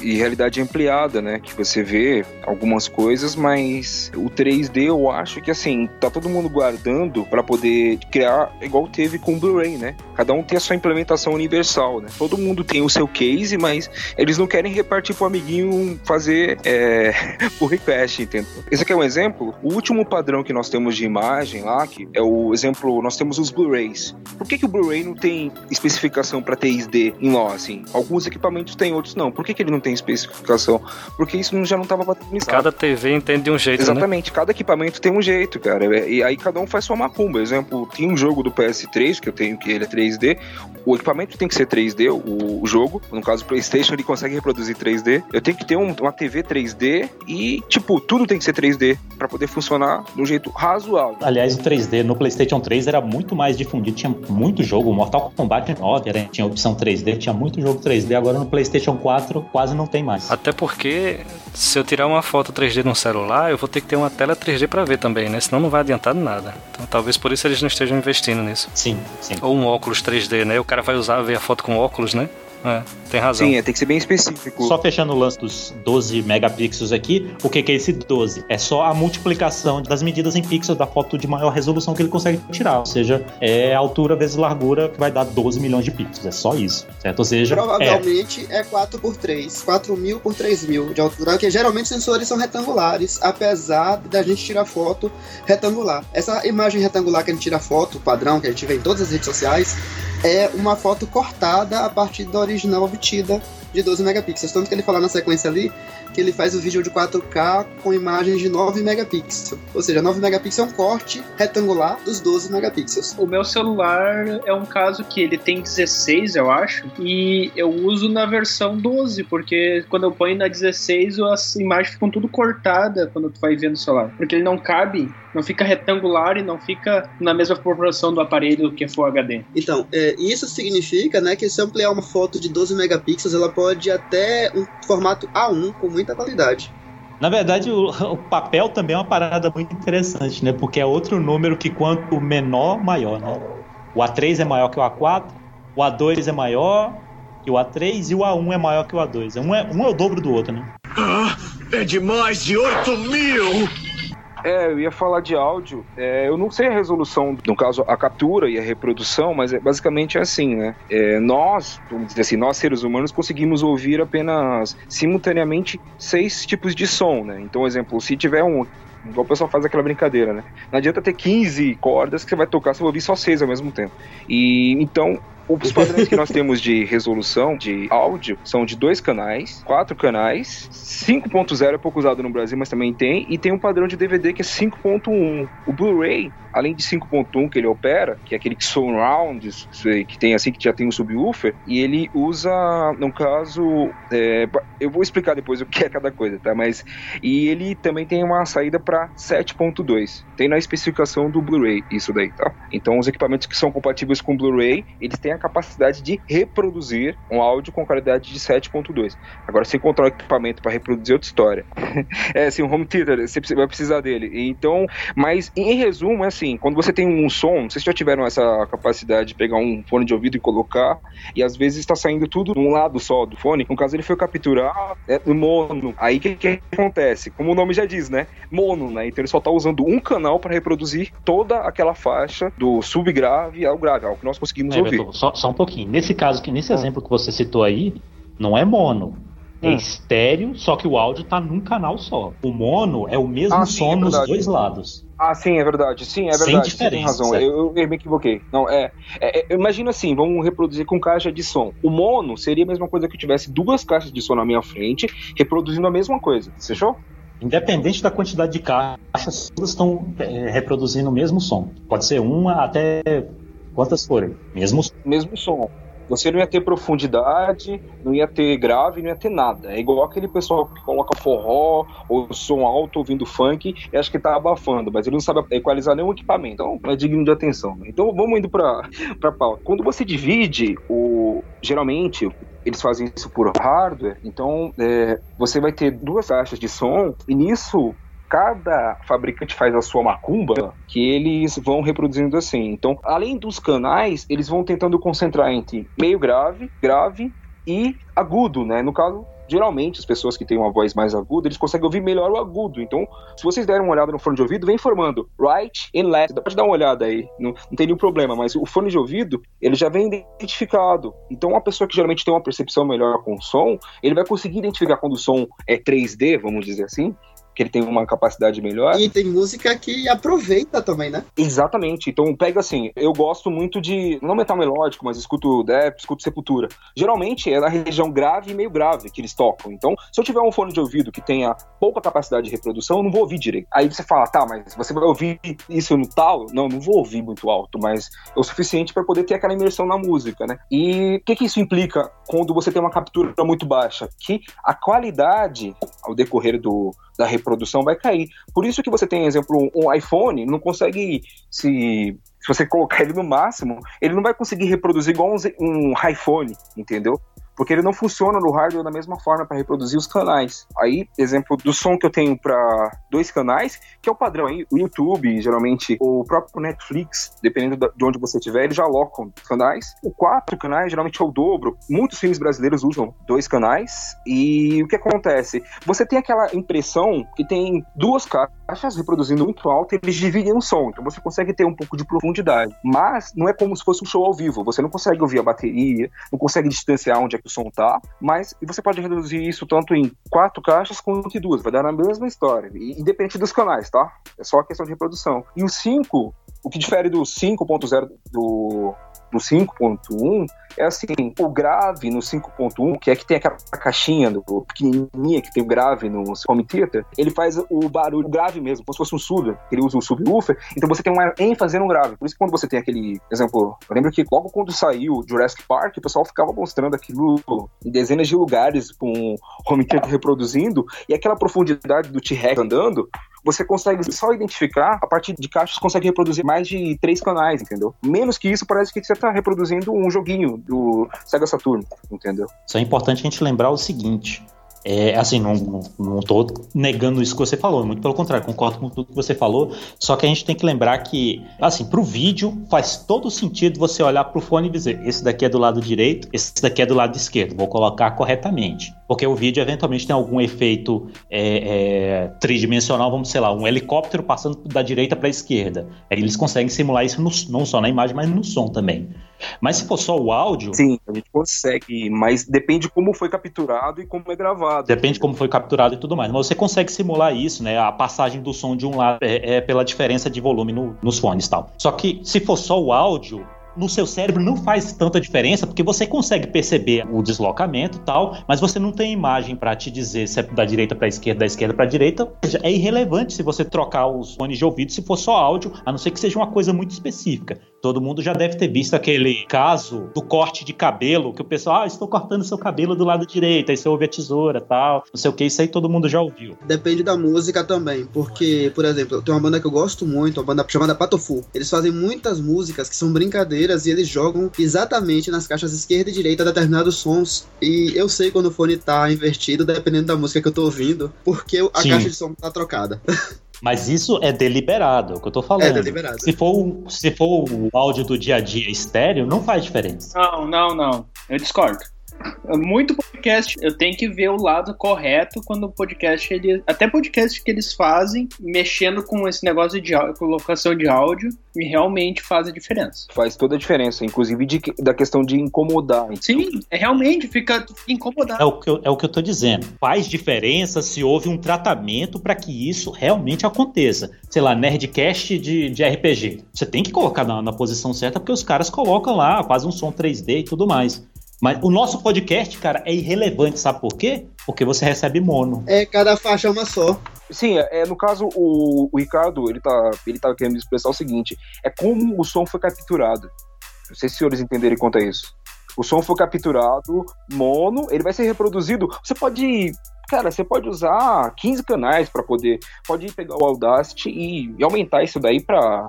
e realidade ampliada, né? Que você vê algumas coisas, mas o 3D eu acho que assim, tá todo mundo guardando para poder criar igual teve com o Blu-ray, né? Cada um tem a sua implementação universal, né? Todo mundo tem o seu case, mas eles não querem repartir pro amiguinho fazer é, o request, entendeu? Esse aqui é um exemplo. O último padrão que nós temos de imagem lá, que é o exemplo, nós temos os Blu-rays. Que, que o Blu-ray não tem especificação para 3D em LAW, assim? Alguns equipamentos têm, outros não. Por que, que ele não tem especificação? Porque isso não- já não estava padronizado. Cada TV entende de um jeito, né? Exatamente, cada equipamento tem um jeito, cara. E aí cada um faz sua macumba. Exemplo, tem um jogo do PS3 que eu tenho que ele é 3D. O equipamento tem que ser 3D, o, o jogo. No caso, o PlayStation ele consegue reproduzir 3D. Eu tenho que ter um- uma TV 3D e, tipo, tudo tem que ser 3D para poder funcionar de um jeito razoável. Aliás, o 3D no PlayStation 3 era muito mais difundido, tinha muito jogo. O Mortal Kombat 9 era, tinha opção 3D, tinha muito jogo 3D. Agora no PlayStation 4 quase não tem mais. Até porque se eu tirar uma foto 3D no celular, eu vou ter que ter uma tela 3D para ver também, né? Senão não vai adiantar nada. Então talvez por isso eles não estejam investindo nisso. Sim, sim. Ou um óculos 3D, né? O cara vai usar ver a foto com óculos, né? É, tem razão. Sim, é, tem que ser bem específico. Só fechando o lance dos 12 megapixels aqui, o que, que é esse 12? É só a multiplicação das medidas em pixels da foto de maior resolução que ele consegue tirar. Ou seja, é altura vezes largura que vai dar 12 milhões de pixels. É só isso, certo? Ou seja, Provavelmente é, 4 por 3, 4 mil por 3 mil de altura, porque geralmente os sensores são retangulares, apesar da gente tirar foto retangular. Essa imagem retangular que a gente tira foto, padrão, que a gente vê em todas as redes sociais, é uma foto cortada a partir da original obtida de 12 megapixels. Tanto que ele fala na sequência ali que ele faz o vídeo de 4K com imagens de 9 megapixels. Ou seja, 9 megapixels é um corte retangular dos 12 megapixels. O meu celular é um caso que ele tem 16, eu acho, e eu uso na versão 12, porque quando eu ponho na 16, as imagens ficam tudo cortadas quando tu vai ver no celular. Porque ele não cabe, não fica retangular e não fica na mesma proporção do aparelho que é Full HD. Então, é, isso significa né, que se eu ampliar uma foto de 12 megapixels, ela pode ir até um formato A1 com muita qualidade. Na verdade, o, o, papel também é uma parada muito interessante, né? Porque é outro número que quanto menor, maior, né? O A3 é maior que o A4, o A2 é maior que o A3 e o A1 é maior que o A2. Um é, um é o dobro do outro, né? Ah, é de mais de 8 mil! É, eu ia falar de áudio. É, eu não sei a resolução, no caso, a captura e a reprodução, mas é, basicamente é assim, né? É, nós, vamos dizer assim, nós seres humanos conseguimos ouvir apenas simultaneamente seis tipos de som, né? Então, exemplo, se tiver um Igual o pessoal faz aquela brincadeira, né? Não adianta ter 15 cordas que você vai tocar, você vai ouvir só seis ao mesmo tempo. E então, os padrões que nós temos de resolução de áudio são de dois canais, quatro canais, 5.0 é pouco usado no Brasil, mas também tem, e tem um padrão de DVD que é 5.1. O Blu-ray, além de 5.1 que ele opera, que é aquele que surround, que tem assim, que já tem um subwoofer, e ele usa, no caso, é, eu vou explicar depois o que é cada coisa, tá? Mas, e ele também tem uma saída para 7.2. Tem na especificação do Blu-ray isso daí, tá? Então, os equipamentos que são compatíveis com Blu-ray, eles têm a capacidade de reproduzir um áudio com qualidade de 7.2. Agora, se encontrar um equipamento para reproduzir outra história. é assim, um home theater, você vai precisar dele. Então, mas em resumo, é assim, quando você tem um som, vocês já tiveram essa capacidade de pegar um fone de ouvido e colocar, e às vezes está saindo tudo de um lado só do fone. No caso, ele foi capturar é, mono. Aí o que, que acontece? Como o nome já diz, né? Mono, né? Então ele só está usando um canal para reproduzir toda aquela faixa do subgrave ao grave, ao que nós conseguimos É, ouvir. Beto, só, só um pouquinho. Nesse caso, que nesse exemplo que você citou aí, não é mono. É Hum. estéreo, só que o áudio tá num canal só. O mono é o mesmo Ah, sim, som é nos verdade. dois lados. Ah, sim, é verdade. Sim, é Sem verdade. Você tem diferença, razão. Eu, eu me equivoquei. Não, é, é, é, Imagina assim, vamos reproduzir com caixa de som. O mono seria a mesma coisa que eu tivesse duas caixas de som na minha frente, reproduzindo a mesma coisa. Fechou? Independente da quantidade de caixas, todas estão é, reproduzindo o mesmo som. Pode ser uma até quantas forem. Mesmo. Mesmo som. Você não ia ter profundidade, não ia ter grave, não ia ter nada. É igual aquele pessoal que coloca forró ou som alto ouvindo funk e acha que tá abafando, mas ele não sabe equalizar nenhum equipamento. Então é digno de atenção. Então vamos indo pra, pra pauta. Quando você divide o. Geralmente, eles fazem isso por hardware, então é, você vai ter duas caixas de som, e nisso cada fabricante faz a sua macumba que eles vão reproduzindo assim. Então, além dos canais, eles vão tentando concentrar entre meio grave, grave e agudo, né? No caso, geralmente as pessoas que têm uma voz mais aguda, eles conseguem ouvir melhor o agudo. Então, se vocês derem uma olhada no fone de ouvido, vem formando right and left. Pra dar uma olhada aí, não, não tem nenhum problema, mas o fone de ouvido, ele já vem identificado. Então, uma pessoa que geralmente tem uma percepção melhor com o som, ele vai conseguir identificar quando o som é 3D, vamos dizer assim, que ele tem uma capacidade melhor. E tem música que aproveita também, né? Exatamente. Então pega assim, eu gosto muito de não metal melódico, mas escuto Death, escuto Sepultura. Geralmente é na região grave e meio grave que eles tocam. Então, se eu tiver um fone de ouvido que tenha pouca capacidade de reprodução, eu não vou ouvir direito. Aí você fala, tá, mas você vai ouvir isso no tal? Não, não vou ouvir muito alto, mas é o suficiente para poder ter aquela imersão na música, né? E o que que isso implica quando você tem uma captura muito baixa? Que a qualidade ao decorrer do da reprodução vai cair. Por isso que você tem, exemplo, um iPhone, não consegue se se você colocar ele no máximo, ele não vai conseguir reproduzir igual um, um iPhone, entendeu? Porque ele não funciona no hardware da mesma forma para reproduzir os canais. Aí, exemplo do som que eu tenho para dois canais, que é o padrão aí, o YouTube, geralmente, o próprio Netflix, dependendo de onde você estiver, eles já alocam canais. O quatro canais geralmente é o dobro. Muitos filmes brasileiros usam dois canais e o que acontece? Você tem aquela impressão que tem duas caixas reproduzindo muito alto, e eles dividem o som, então você consegue ter um pouco de profundidade. Mas não é como se fosse um show ao vivo, você não consegue ouvir a bateria, não consegue distanciar onde é que o som tá, mas você pode reduzir isso tanto em quatro caixas quanto em duas, vai dar a mesma história, independente dos canais, tá? É só questão de reprodução. E o 5, o que difere do 5.0 do do 5.1 é assim, o grave no 5.1, que é que tem aquela caixinha do pequenininha que tem o grave no home theater, ele faz o barulho grave mesmo, como se fosse um sub, ele usa o subwoofer, então você tem uma ênfase no grave. Por isso que quando você tem aquele, exemplo, eu lembro que logo quando saiu Jurassic Park, o pessoal ficava mostrando aquilo em dezenas de lugares com home theater reproduzindo, e aquela profundidade do T-Rex andando, você consegue só identificar, a partir de caixas, consegue reproduzir mais de três canais, entendeu? Menos que isso, parece que você está reproduzindo um joguinho do Sega Saturn, entendeu? Isso é importante a gente lembrar o seguinte: é, assim, não, não, tô negando isso que você falou, muito pelo contrário, concordo com tudo que você falou, só que a gente tem que lembrar que, assim, pro vídeo faz todo sentido você olhar pro fone e dizer, esse daqui é do lado direito, esse daqui é do lado esquerdo, vou colocar corretamente. Porque o vídeo eventualmente tem algum efeito é, é, tridimensional, vamos, sei lá, um helicóptero passando da direita para a esquerda. Eles conseguem simular isso no, não só na imagem, mas no som também. Mas se for só o áudio. Sim, a gente consegue, mas depende como foi capturado e como é gravado. Depende como foi capturado e tudo mais. Mas você consegue simular isso, né? A passagem do som de um lado é, é pela diferença de volume no, nos fones e tal. Só que se for só o áudio, no seu cérebro não faz tanta diferença, porque você consegue perceber o deslocamento e tal, mas você não tem imagem para te dizer se é da direita para esquerda, da esquerda para direita. É irrelevante se você trocar os fones de ouvido se for só áudio, a não ser que seja uma coisa muito específica. Todo mundo já deve ter visto aquele caso do corte de cabelo, que o pessoal, ah, estou cortando seu cabelo do lado direito, aí você ouve a tesoura tal, não sei o que, isso aí todo mundo já ouviu. Depende da música também, porque, por exemplo, tem uma banda que eu gosto muito, uma banda chamada Patofu. Eles fazem muitas músicas que são brincadeiras e eles jogam exatamente nas caixas esquerda e direita determinados sons. E eu sei quando o fone tá invertido, dependendo da música que eu tô ouvindo, porque a Sim. caixa de som tá trocada. Mas isso é deliberado, é o que eu tô falando. É deliberado. Se for, se for o áudio do dia a dia estéreo, não faz diferença. Não, não, não. Eu discordo. Muito podcast, eu tenho que ver o lado correto quando o podcast, ele, até podcast que eles fazem, mexendo com esse negócio de colocação de áudio, e realmente faz a diferença. Faz toda a diferença, inclusive de, da questão de incomodar. Então. Sim, é realmente fica incomodado. É o, que eu, é o que eu tô dizendo. Faz diferença se houve um tratamento para que isso realmente aconteça. Sei lá, Nerdcast de, de RPG. Você tem que colocar na, na posição certa, porque os caras colocam lá quase um som 3D e tudo mais. Mas o nosso podcast, cara, é irrelevante, sabe por quê? Porque você recebe mono. É, cada faixa é uma só. Sim, é, é, no caso, o, o, Ricardo, ele tá, ele tá querendo expressar o seguinte: é como o som foi capturado. Não sei se os senhores entenderem quanto a isso. O som foi capturado mono, ele vai ser reproduzido. Você pode cara, você pode usar 15 canais para poder. Pode pegar o Audacity e, e aumentar isso daí para,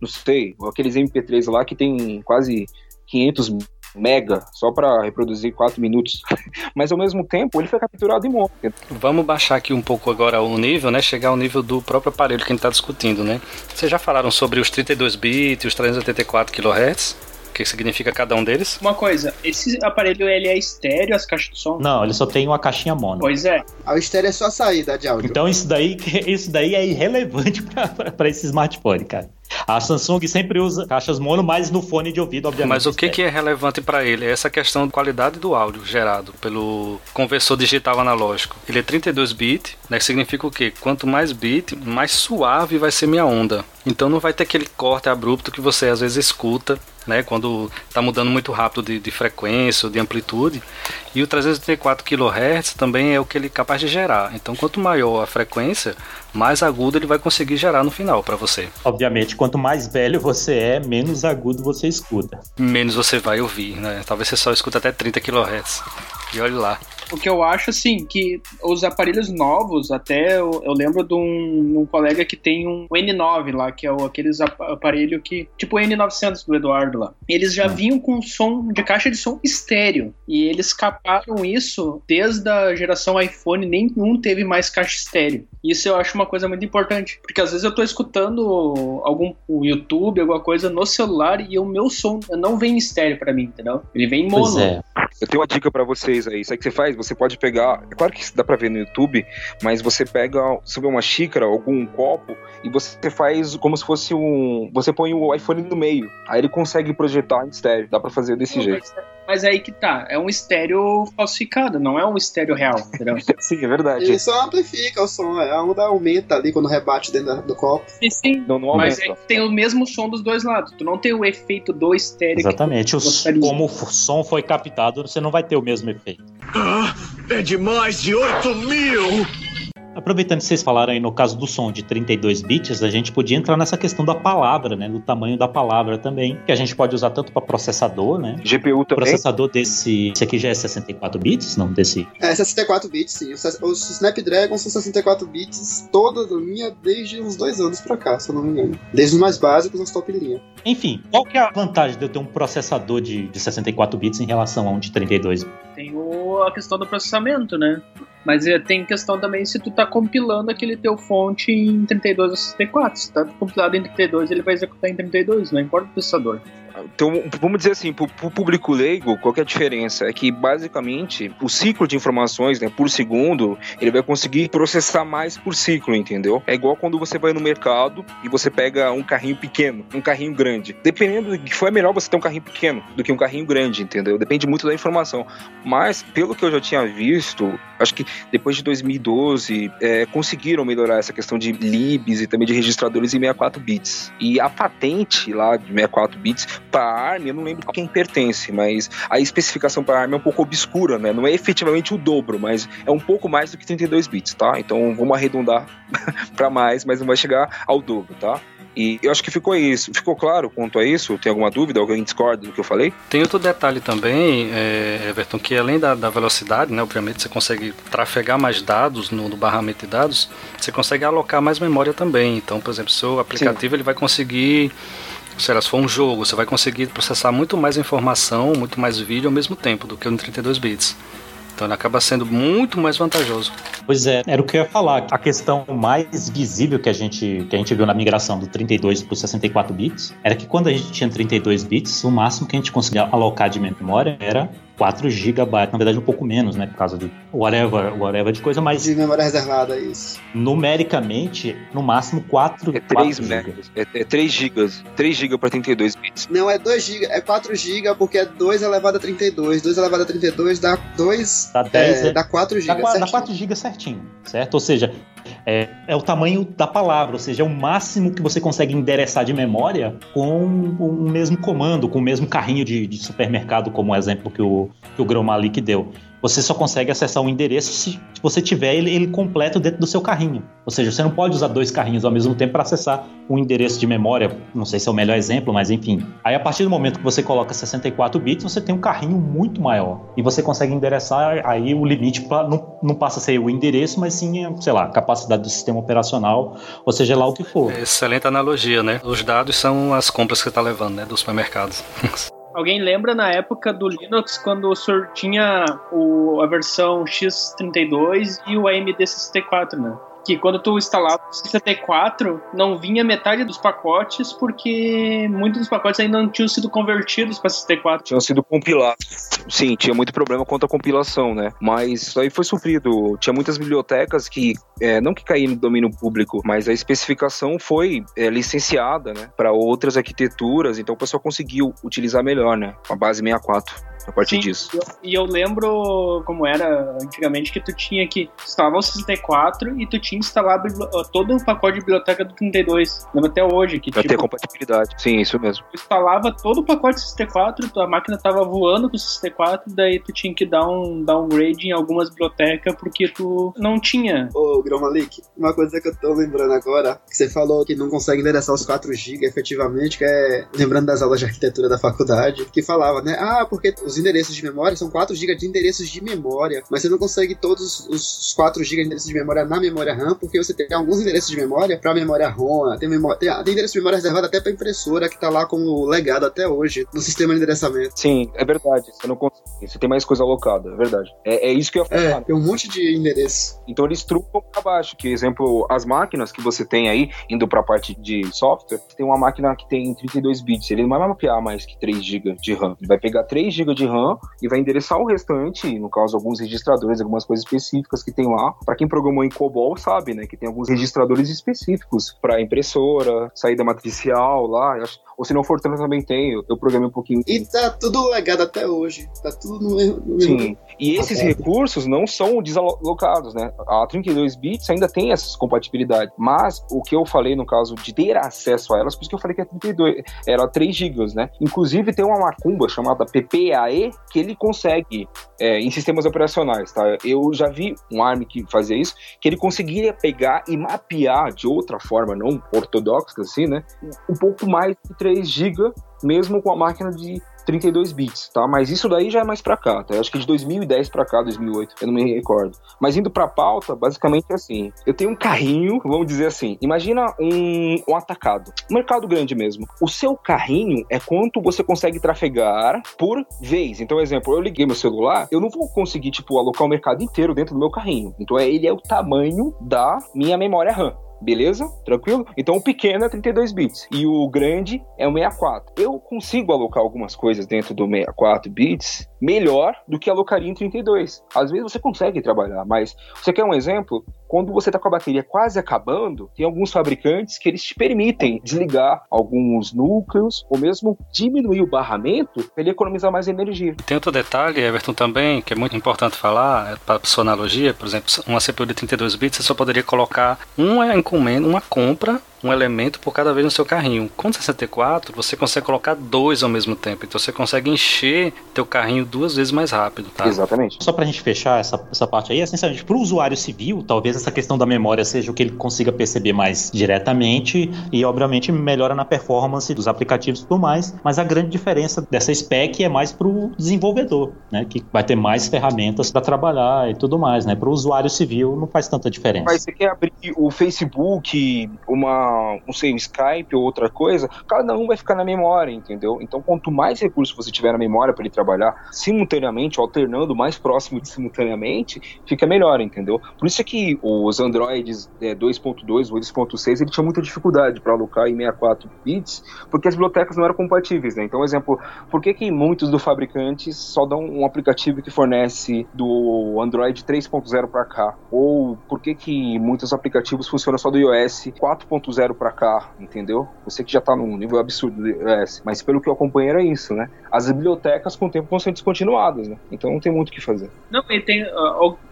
não sei, aqueles MP3 lá que tem quase 500 mega só para reproduzir 4 minutos. Mas ao mesmo tempo ele foi capturado em monte. Vamos baixar aqui um pouco agora o nível, né? Chegar ao nível do próprio aparelho que a gente está discutindo, né? Vocês já falaram sobre os 32 bits, os 384 kHz? O que significa cada um deles? Uma coisa, esse aparelho ele é estéreo, as caixas de som? Não, ele só tem uma caixinha mono. Pois é. A estéreo é só a saída de áudio. Então isso daí, isso daí é irrelevante para esse smartphone, cara. A Samsung sempre usa caixas mono, mas no fone de ouvido, obviamente. Mas o que, que é relevante para ele? É essa questão da qualidade do áudio gerado pelo conversor digital analógico. Ele é 32 bit, né? Que significa o quê? Quanto mais bit, mais suave vai ser minha onda. Então não vai ter aquele corte abrupto que você às vezes escuta, né? Quando está mudando muito rápido de, de frequência ou de amplitude. E o 334 kHz também é o que ele é capaz de gerar. Então quanto maior a frequência, mais agudo ele vai conseguir gerar no final para você. Obviamente, quanto mais velho você é, menos agudo você escuta. Menos você vai ouvir, né? Talvez você só escuta até 30 kHz. E olhe lá. O que eu acho, assim, que os aparelhos novos, até eu, eu lembro de um, um, colega que tem um N9 lá, que é o, aqueles aparelho que. Tipo o N900 do Eduardo lá. Eles já hum. vinham com som de caixa de som estéreo. E eles caparam isso desde a geração iPhone, nenhum teve mais caixa estéreo. Isso eu acho uma coisa muito importante. Porque às vezes eu tô escutando algum o YouTube, alguma coisa no celular e o meu som não vem em estéreo para mim, entendeu? Ele vem em mono. É. Eu tenho uma dica para vocês aí. Isso aí que você faz, você pode pegar. É claro que dá pra ver no YouTube, mas você pega, sobre uma xícara, algum copo, e você faz como se fosse um. Você põe o iPhone no meio. Aí ele consegue projetar em estéreo. Dá pra fazer desse jeito. Mas é aí que tá, é um estéreo falsificado, não é um estéreo real, sim, é verdade. Ele só amplifica o som, é um da aumenta ali quando rebate dentro do copo. Sim, sim. Não, não mas é tem o mesmo som dos dois lados. Tu não tem o efeito do estéreo. Exatamente. O, como o som foi captado, você não vai ter o mesmo efeito. Ah, é de mais de 8 mil! Aproveitando que vocês falaram aí no caso do som de 32 bits, a gente podia entrar nessa questão da palavra, né? Do tamanho da palavra também, que a gente pode usar tanto para processador, né? GPU também. Processador desse. Esse aqui já é 64 bits, não? Desse. É, 64 bits, sim. Os Snapdragon são 64 bits toda a linha desde uns dois anos pra cá, se eu não me engano. Desde os mais básicos aos top linha. Enfim, qual que é a vantagem de eu ter um processador de, de 64 bits em relação a um de 32? Tem o, a questão do processamento, né? Mas é, tem questão também se tu tá compilando aquele teu fonte em 32 ou 64. Se tá compilado em 32, ele vai executar em 32, não importa o processador. Então, vamos dizer assim, para o público leigo, qual é a diferença? É que, basicamente, o ciclo de informações né, por segundo, ele vai conseguir processar mais por ciclo, entendeu? É igual quando você vai no mercado e você pega um carrinho pequeno, um carrinho grande. Dependendo do que for, é melhor você ter um carrinho pequeno do que um carrinho grande, entendeu? Depende muito da informação. Mas, pelo que eu já tinha visto, acho que depois de 2012, é, conseguiram melhorar essa questão de libs e também de registradores em 64 bits. E a patente lá de 64 bits para a ARM, eu não lembro quem pertence, mas a especificação para a ARM é um pouco obscura, né? Não é efetivamente o dobro, mas é um pouco mais do que 32 bits, tá? Então vamos arredondar para mais, mas não vai chegar ao dobro, tá? E eu acho que ficou isso. Ficou claro quanto a isso? Tem alguma dúvida? Alguém discorda do que eu falei? Tem outro detalhe também, é, Everton, que além da, da, velocidade, né, obviamente você consegue trafegar mais dados no, no, barramento de dados, você consegue alocar mais memória também. Então, por exemplo, seu aplicativo Sim. ele vai conseguir sei se for um jogo, você vai conseguir processar muito mais informação, muito mais vídeo ao mesmo tempo do que no 32 bits. Então ele acaba sendo muito mais vantajoso. Pois é, era o que eu ia falar. A questão mais visível que a gente, que a gente viu na migração do 32 para 64 bits era que quando a gente tinha 32 bits, o máximo que a gente conseguia alocar de memória era 4 GB, na verdade um pouco menos, né, por causa de whatever, whatever de coisa, mas... De memória reservada, isso. Numericamente, no máximo 4 É 3 GB. É, é 3 GB. 3 GB para 32 bits. Não, é 2 GB, é 4 GB porque é 2 elevado a 32. 2 elevado a 32 dá 2... Dá 10, é, é, dá 4 GB dá, dá 4 GB certinho, certo? Ou seja, é, é, o tamanho da palavra, ou seja, é o máximo que você consegue endereçar de memória com o mesmo comando, com o mesmo carrinho de, de supermercado, como o exemplo que o, que o Grão Malik deu você só consegue acessar um endereço se você tiver ele, ele, completo dentro do seu carrinho. Ou seja, você não pode usar dois carrinhos ao mesmo tempo para acessar um endereço de memória. Não sei se é o melhor exemplo, mas enfim. Aí a partir do momento que você coloca 64 bits, você tem um carrinho muito maior. E você consegue endereçar, aí o limite não, não passa a ser o endereço, mas sim, sei lá, a capacidade do sistema operacional, ou seja lá o que for. Excelente analogia, né? Os dados são as compras que você está levando, né? Dos supermercados. Alguém lembra na época do Linux quando tinha o, a versão x32 e o AMD64, né? Que quando tu instalava o 64, não vinha metade dos pacotes, porque muitos dos pacotes ainda não tinham sido convertidos para 64. Tinham sido compilados. Sim, tinha muito problema quanto à compilação, né? Mas isso aí foi sofrido. Tinha muitas bibliotecas que, é, não que caíram no domínio público, mas a especificação foi é, licenciada, né? Para outras arquiteturas, então o pessoal conseguiu utilizar melhor, né? A base 64 a partir Sim, disso. Eu, e eu lembro como era antigamente que tu tinha que estava o 64 e tu tinha que instalar a todo o pacote de biblioteca do 32. Lembro até hoje que Pra tipo, ter compatibilidade. Sim, isso mesmo. tu instalava todo o pacote ST4, tua máquina tava voando com o ST4, daí tu tinha que dar um downgrade em algumas bibliotecas porque tu não tinha. Ô, Grão Malik, uma coisa que eu tô lembrando agora, que você falou que não consegue endereçar os 4 GB efetivamente, que é lembrando das aulas de arquitetura da faculdade, que falava, né? Ah, porque os endereços de memória são 4 GB de endereços de memória, mas você não consegue todos os 4 GB de endereços de memória na memória RAM, porque você tem alguns endereços de memória pra memória ROM, tem, memória, tem, tem endereço de memória reservado até pra impressora, que tá lá como legado até hoje no sistema de endereçamento. Sim, é verdade. Você não consegue. Você tem mais coisa alocada, é verdade. É, é isso que eu ia falar. É, tem um monte de endereço. Então eles trocam para baixo, que exemplo, as máquinas que você tem aí, indo para a parte de software, tem uma máquina que tem 32 bits, ele não vai mapear mais que 3 GB de RAM. Ele vai pegar 3 GB de RAM e vai endereçar o restante, no caso alguns registradores, algumas coisas específicas que tem lá. Para quem programou em COBOL sabe, né, que tem alguns registradores específicos para impressora, saída matricial lá, ou se não for também tem, eu, eu programei um pouquinho. E tá tudo legado até hoje. Tá tudo no mesmo. no mesmo- Sim. E esses Tá bom. recursos não são desalocados, né? A 32 bits ainda tem essas compatibilidades. Mas o que eu falei no caso de ter acesso a elas, por isso que eu falei que é 32, era 3 GB, né? Inclusive tem uma macumba chamada PPAE que ele consegue é, em sistemas operacionais, tá? Eu já vi um ARM que fazia isso, que ele conseguiria pegar e mapear de outra forma, não ortodoxa assim, né? Um pouco mais de 3 GB, mesmo com a máquina de 32 bits, tá? Mas isso daí já é mais pra cá, tá? Eu acho que de 2010 pra cá, 2008, eu não me recordo. Mas indo pra pauta, basicamente é assim. Eu tenho um carrinho, vamos dizer assim. Imagina um, um atacado. Um mercado grande mesmo. O seu carrinho é quanto você consegue trafegar por vez. Então, exemplo, eu liguei meu celular, eu não vou conseguir, tipo, alocar o mercado inteiro dentro do meu carrinho. Então, é- ele é o tamanho da minha memória RAM. Beleza? Tranquilo? Então o pequeno é 32 bits e o grande é o 64. Eu consigo alocar algumas coisas dentro do 64 bits melhor do que alocaria em 32. Às vezes você consegue trabalhar, mas você quer um exemplo? Quando você está com a bateria quase acabando, tem alguns fabricantes que eles te permitem desligar alguns núcleos ou mesmo diminuir o barramento para ele economizar mais energia. Tem outro detalhe, Everton, também, que é muito importante falar, para sua analogia, por exemplo, uma CPU de 32 bits, você só poderia colocar uma encomenda, uma compra, um elemento por cada vez no seu carrinho. Com 64, você consegue colocar dois ao mesmo tempo, então você consegue encher teu carrinho duas vezes mais rápido, tá? Exatamente. Só pra gente fechar essa, essa parte aí, essencialmente, pro usuário civil, talvez essa questão da memória seja o que ele consiga perceber mais diretamente e, obviamente, melhora na performance dos aplicativos e tudo mais, mas a grande diferença dessa spec é mais pro desenvolvedor, né, que vai ter mais ferramentas para trabalhar e tudo mais, né, pro usuário civil não faz tanta diferença. Mas você quer abrir o Facebook, uma, o Skype ou outra coisa, cada um vai ficar na memória, entendeu? Então, quanto mais recursos você tiver na memória para ele trabalhar simultaneamente, alternando mais próximo de simultaneamente, fica melhor, entendeu? Por isso é que os Androids é, 2.2 ou 2.6 ele tinha muita dificuldade para alocar em 64 bits, porque as bibliotecas não eram compatíveis, né? Então, exemplo, por que que muitos dos fabricantes só dão um aplicativo que fornece do Android 3.0 para cá? Ou por que que muitos aplicativos funcionam só do iOS 4.0 para cá, entendeu? Eu sei que já tá num nível absurdo do iOS, mas pelo que eu acompanho era isso, né? As bibliotecas com o tempo vão ser descontinuadas, né? Então não tem muito o que fazer. Não, e tem.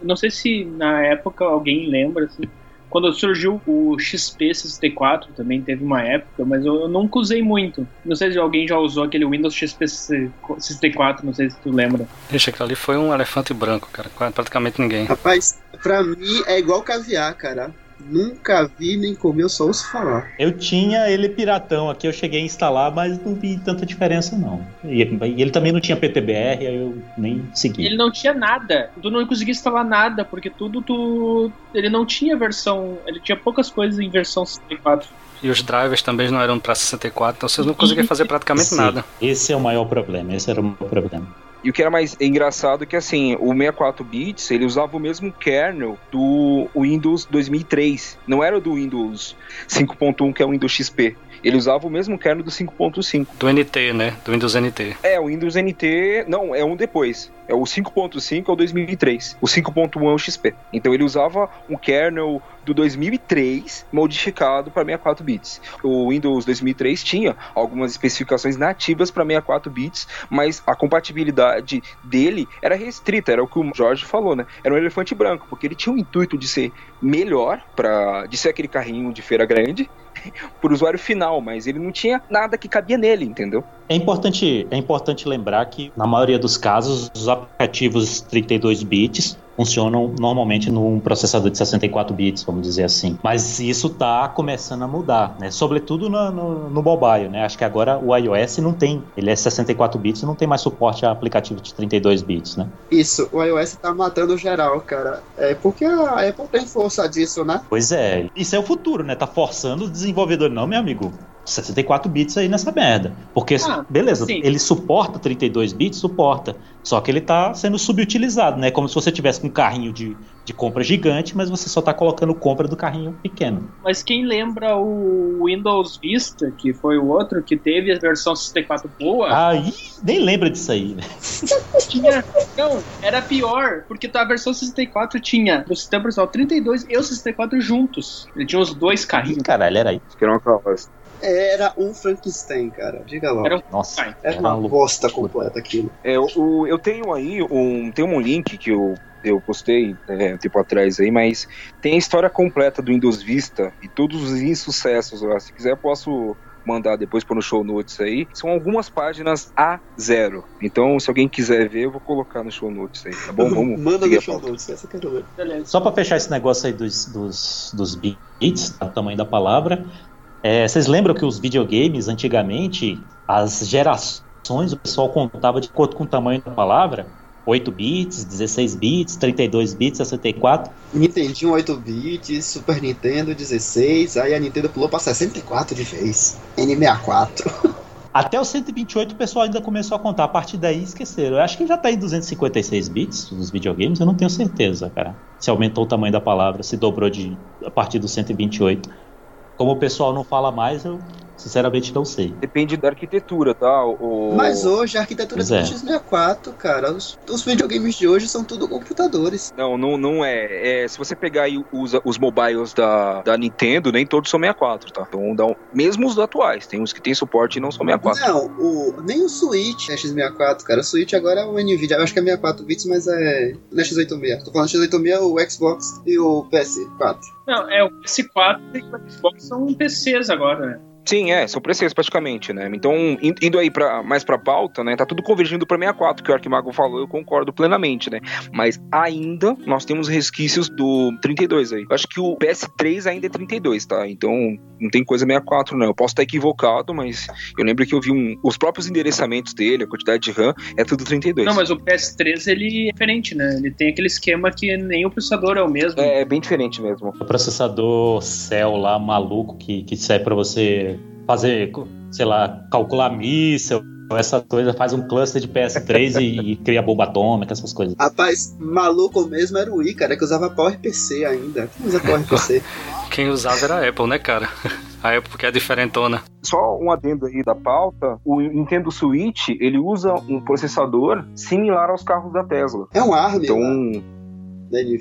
não sei se na época alguém lembra, assim. Quando surgiu o XP 64, também teve uma época, mas eu, eu nunca usei muito. Não sei se alguém já usou aquele Windows XP 64, não sei se tu lembra. Ixi, aquilo ali foi um elefante branco, cara. Praticamente ninguém. Rapaz, pra mim é igual caviar, cara. Nunca vi nem comi, eu só ouço falar. Eu tinha ele piratão aqui, eu cheguei a instalar, mas não vi tanta diferença não. E ele também não tinha PTBR, aí eu nem segui. Ele não tinha nada. Tu não conseguia instalar nada, porque tudo tu. Ele não tinha versão. Ele tinha poucas coisas em versão 64. E os drivers também não eram para 64, então vocês não conseguiam fazer praticamente Sim, nada. Esse é o maior problema, esse era o maior problema. E o que era mais engraçado é que assim, o 64 bits, ele usava o mesmo kernel do Windows 2003. Não era do Windows 5.1, que é o Windows XP. Ele usava o mesmo kernel do 5.5. Do NT, né? Do Windows NT. É, o Windows NT, não, é um depois. É o 5.5 é o 2003. O 5.1 é o XP. Então ele usava um kernel do 2003 modificado para 64 bits. O Windows 2003 tinha algumas especificações nativas para 64 bits, mas a compatibilidade dele era restrita, era o que o Jorge falou, né? Era um elefante branco, porque ele tinha o intuito de ser melhor para de ser aquele carrinho de feira grande o usuário final, mas ele não tinha nada que cabia nele, entendeu? É importante, é importante lembrar que, na maioria dos casos, os aplicativos 32 bits funcionam normalmente num processador de 64 bits, vamos dizer assim. Mas isso está começando a mudar, né? Sobretudo no, no, no, mobile, né? Acho que agora o iOS não tem, ele é 64 bits e não tem mais suporte a aplicativo de 32 bits, né? Isso, o iOS está matando geral, cara. É porque a Apple tem força disso, né? Pois é, isso é o futuro, né? Tá forçando o desenvolvedor, não, meu amigo. 64 bits aí nessa merda. Porque, ah, beleza, sim. ele suporta 32 bits? Suporta. Só que ele está sendo subutilizado, né? Como se você tivesse um carrinho de, de compra gigante, mas você só está colocando compra do carrinho pequeno. Mas quem lembra o Windows Vista, que foi o outro que teve a versão 64 boa? Aí, nem lembra disso aí, né? tinha. Não, era pior, porque a versão 64 tinha o sistema operacional 32 e o 64 juntos. Ele tinha os dois carrinhos. Caralho, era aí. Que era uma carroça. Era um Frankenstein, cara. Diga lá. Era um... Nossa, era, uma, uma bosta completa aquilo. É, eu, eu tenho aí um, tem um link que eu eu postei é, um tempo atrás aí, mas tem a história completa do Windows Vista e todos os insucessos lá. Se quiser, eu posso mandar depois para no show notes aí. São algumas páginas a zero. Então, se alguém quiser ver, eu vou colocar no show notes aí, tá bom? Vamos Manda no show notes, essa eu quero ver. Só para fechar esse negócio aí dos, dos, dos bits, tá, o tamanho da palavra, é, vocês lembram que os videogames, antigamente, as gerações, o pessoal contava de acordo com o tamanho da palavra? 8 bits, 16 bits, 32 bits, 64. Nintendinho 8 bits, Super Nintendo 16, aí a Nintendo pulou para 64 de vez. N64. Até o 128 o pessoal ainda começou a contar, a partir daí esqueceram. Eu acho que já tá em 256 bits nos videogames, eu não tenho certeza, cara. Se aumentou o tamanho da palavra, se dobrou de a partir do 128. Como o pessoal não fala mais, eu sinceramente não sei. Depende da arquitetura, tá? O... Mas hoje a arquitetura do é. X64, cara, os, os, videogames de hoje são tudo computadores. Não, não, não é. é. Se você pegar e usa os mobiles da, da Nintendo, nem todos são 64, tá? Então, dá um, mesmo os atuais, tem uns que tem suporte e não são 64. Não, o, nem o Switch é X64, cara. O Switch agora é o Nvidia. Eu acho que é 64 bits, mas é. Não é X86. Tô falando X86, o Xbox e o PS4. Não, é o PS4 e o Xbox são PCs agora, né? Sim, é, são preços praticamente, né? Então, indo aí pra, mais pra pauta, né? Tá tudo convergindo pra 64, que o Arquimago falou, eu concordo plenamente, né? Mas ainda nós temos resquícios do 32 aí. Eu acho que o PS3 ainda é 32, tá? Então, não tem coisa 64, não. Eu posso estar equivocado, mas eu lembro que eu vi um, os próprios endereçamentos dele, a quantidade de RAM, é tudo 32. Não, mas o PS3 ele é diferente, né? Ele tem aquele esquema que nem o processador é o mesmo. É, é bem diferente mesmo. O processador Cell lá, maluco, que, que serve pra você fazer, sei lá, calcular míssel, essa coisa, faz um cluster de PS3 e, e, cria bomba atômica, essas coisas. Rapaz, maluco mesmo era o I, cara, que usava PowerPC ainda. Quem usa PowerPC? Quem usava era a Apple, né, cara? A Apple que é diferentona. Só um adendo aí da pauta, o Nintendo Switch, ele usa um processador similar aos carros da Tesla. É um ARM, Então... Né?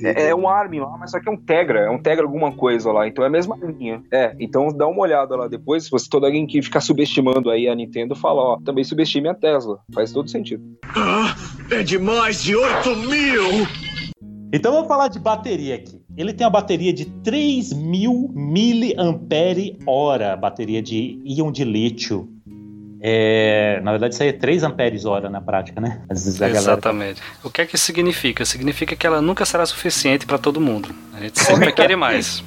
É, é, um ARM lá, mas só que é um Tegra, é um Tegra alguma coisa lá, então é a mesma linha. É, então dá uma olhada lá depois, se você todo alguém que ficar subestimando aí a Nintendo, fala, ó, também subestime a Tesla. Faz todo sentido. Ah, é de mais de 8 mil! Então vamos falar de bateria aqui. Ele tem uma bateria de 3 mil miliampere-hora, bateria de íon de lítio. É, na verdade, isso aí é 3 amperes hora na prática, né? Exatamente. Galera... O que é que significa? Significa que ela nunca será suficiente para todo mundo. A gente sempre quer mais.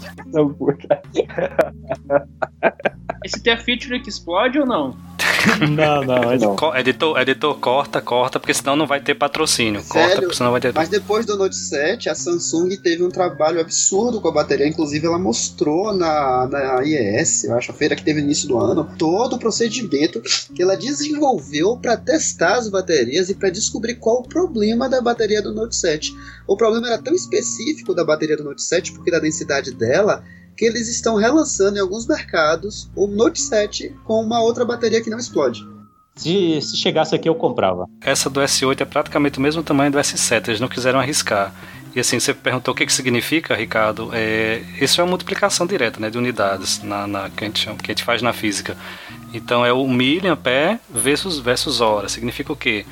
Esse tem a feature que explode ou não? não, não, não. Editor, editor, corta, corta, porque senão não vai ter patrocínio. Corta, Sério? senão vai ter. Mas depois do Note 7, a Samsung teve um trabalho absurdo com a bateria. Inclusive, ela mostrou na, na IES, eu acho, a feira que teve no início do ano, todo o procedimento que ela desenvolveu para testar as baterias e para descobrir qual o problema da bateria do Note 7. O problema era tão específico da bateria do Note 7, porque da densidade dela, que eles estão relançando em alguns mercados o Note 7 com uma outra bateria que não explode. Se, se chegasse aqui, eu comprava. Essa do S8 é praticamente o mesmo tamanho do S7, eles não quiseram arriscar. E assim, você perguntou o que, que significa, Ricardo. É, isso é uma multiplicação direta né, de unidades na, na, que, a gente, que a gente faz na física. Então é o miliampere versus, versus hora. Significa o quê?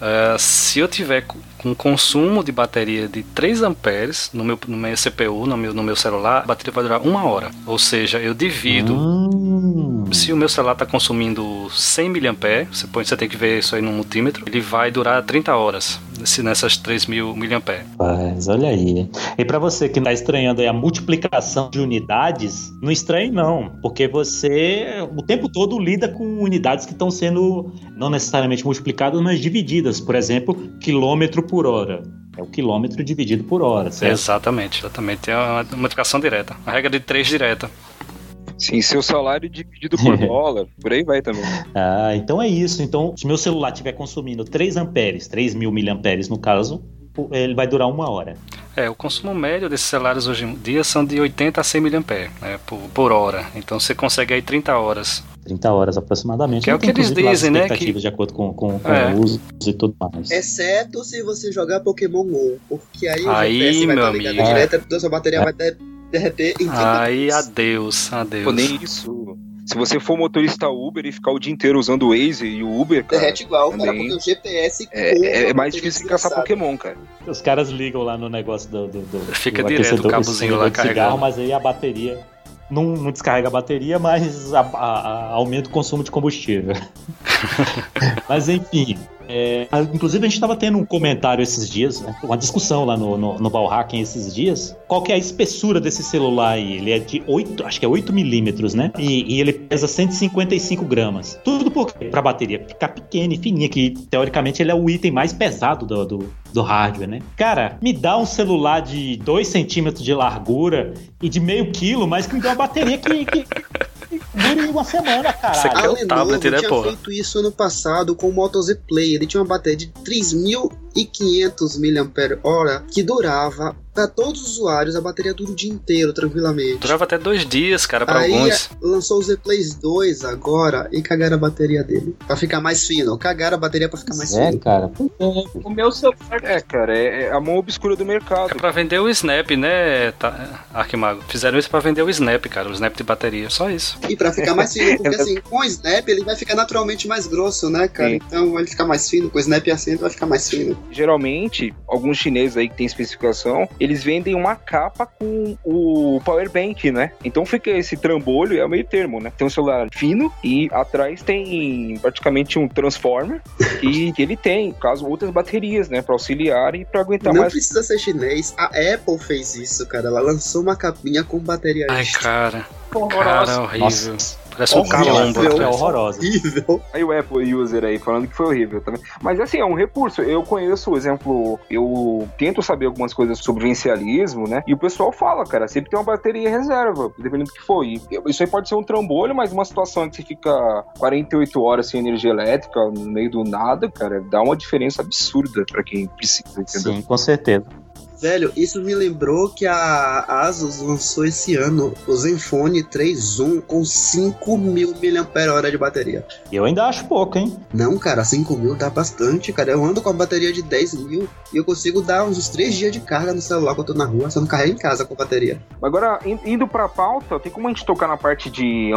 Uh, se eu tiver com consumo de bateria de 3 amperes no meu, no meu CPU, no meu, no meu celular, a bateria vai durar uma hora. Ou seja, eu divido. Hum. Se o meu celular está consumindo 100 mAh, você, pode, você tem que ver isso aí no multímetro, ele vai durar 30 horas nessas 3 mil mAh. Mas olha aí. E para você que está estranhando a multiplicação de unidades, não estranhe não, porque você o tempo todo lida com unidades que estão sendo não necessariamente multiplicadas, mas divididas. Por exemplo, quilômetro por hora. É o quilômetro dividido por hora, certo? Exatamente, exatamente. É uma multiplicação direta. A regra de 3 direta. Sim, seu salário dividido por dólar, por aí vai também. Ah, então é isso. Então, se meu celular estiver consumindo 3 amperes, 3 mil miliamperes no caso, ele vai durar uma hora. É, o consumo médio desses celulares hoje em dia são de 80 a 100 miliamperes né, por, por hora. Então você consegue aí 30 horas 30 horas aproximadamente. Que é o que eles dizem, né? Que... De acordo com, com, com é. o uso e tudo mais. Exceto se você jogar Pokémon GO, porque aí, aí o GPS vai estar ligado é. direto, então sua bateria é. vai derreter em 30 Aí, adeus, adeus. Pô, nem isso. Se você for motorista Uber e ficar o dia inteiro usando o Waze e o Uber, cara. Derrete igual, também... cara, porque o GPS. É, é mais difícil caçar Pokémon, cara. Os caras ligam lá no negócio do. do, do Fica do direto o cabozinho lá carregando. Cigarro, mas aí a bateria não, não descarrega a bateria, mas a, a, a, aumenta o consumo de combustível. mas enfim, é, inclusive, a gente estava tendo um comentário esses dias, né, uma discussão lá no, no, no esses dias. Qual que é a espessura desse celular aí? Ele é de 8, acho que é 8 milímetros, né? E, e, ele pesa 155 gramas. Tudo porque para a bateria ficar pequena e fininha, que teoricamente ele é o item mais pesado do, do, do hardware, né? Cara, me dá um celular de 2 centímetros de largura e de meio quilo, mas que me dá uma bateria que, que dure uma semana, cara. Aqui é o tablet, né, tinha feito isso ano passado com o Moto Z Play. Ele tinha uma bateria de 3.500 mAh que durava para todos os usuários, a bateria dura o dia inteiro, tranquilamente. Durava até dois dias, cara, para alguns. lançou o Z Play 2 agora e cagaram a bateria dele. Pra ficar mais fino. Cagaram a bateria pra ficar mais é, fino. cara. O meu celular. É, cara, é, é a mão obscura do mercado. É pra vender o Snap, né, tá, Arquimago? Fizeram isso pra vender o Snap, cara, o Snap de bateria. Só isso. E pra ficar mais fino, porque assim, com o Snap ele vai ficar naturalmente mais grosso, né, cara? Sim. Então ele fica mais fino. Com o Snap assim ele vai ficar mais fino. Geralmente, alguns chineses aí que tem especificação, eles vendem uma capa com o power bank, né? Então fica esse trambolho, é o meio termo, né? Tem um celular fino e atrás tem praticamente um transformer e ele tem, caso outras baterias, né, para auxiliar e para aguentar Não mais. Não precisa ser chinês. A Apple fez isso, cara. Ela lançou uma capinha com bateria. Ai, cara. Cara, horrível. Nossa. Parece um calombo. É horrorosa. Horrível. Aí o Apple User aí falando que foi horrível também. Mas assim, é um recurso. Eu conheço, por exemplo, eu tento saber algumas coisas sobre vencialismo, né? E o pessoal fala, cara, sempre tem uma bateria em reserva, dependendo do que for. E isso aí pode ser um trambolho, mas uma situação que você fica 48 horas sem energia elétrica, no meio do nada, cara, dá uma diferença absurda para quem precisa, entendeu? Sim, com certeza. Velho, isso me lembrou que a Asus lançou esse ano o Zenfone 3 Zoom com 5 mil mAh de bateria. Eu ainda acho pouco, hein? Não, cara, 5 mil dá bastante, cara. Eu ando com a bateria de 10 mil e eu consigo dar uns 3 dias de carga no celular quando eu tô na rua, só não carrego em casa com bateria. Agora, indo pra pauta, tem como a gente tocar na parte de,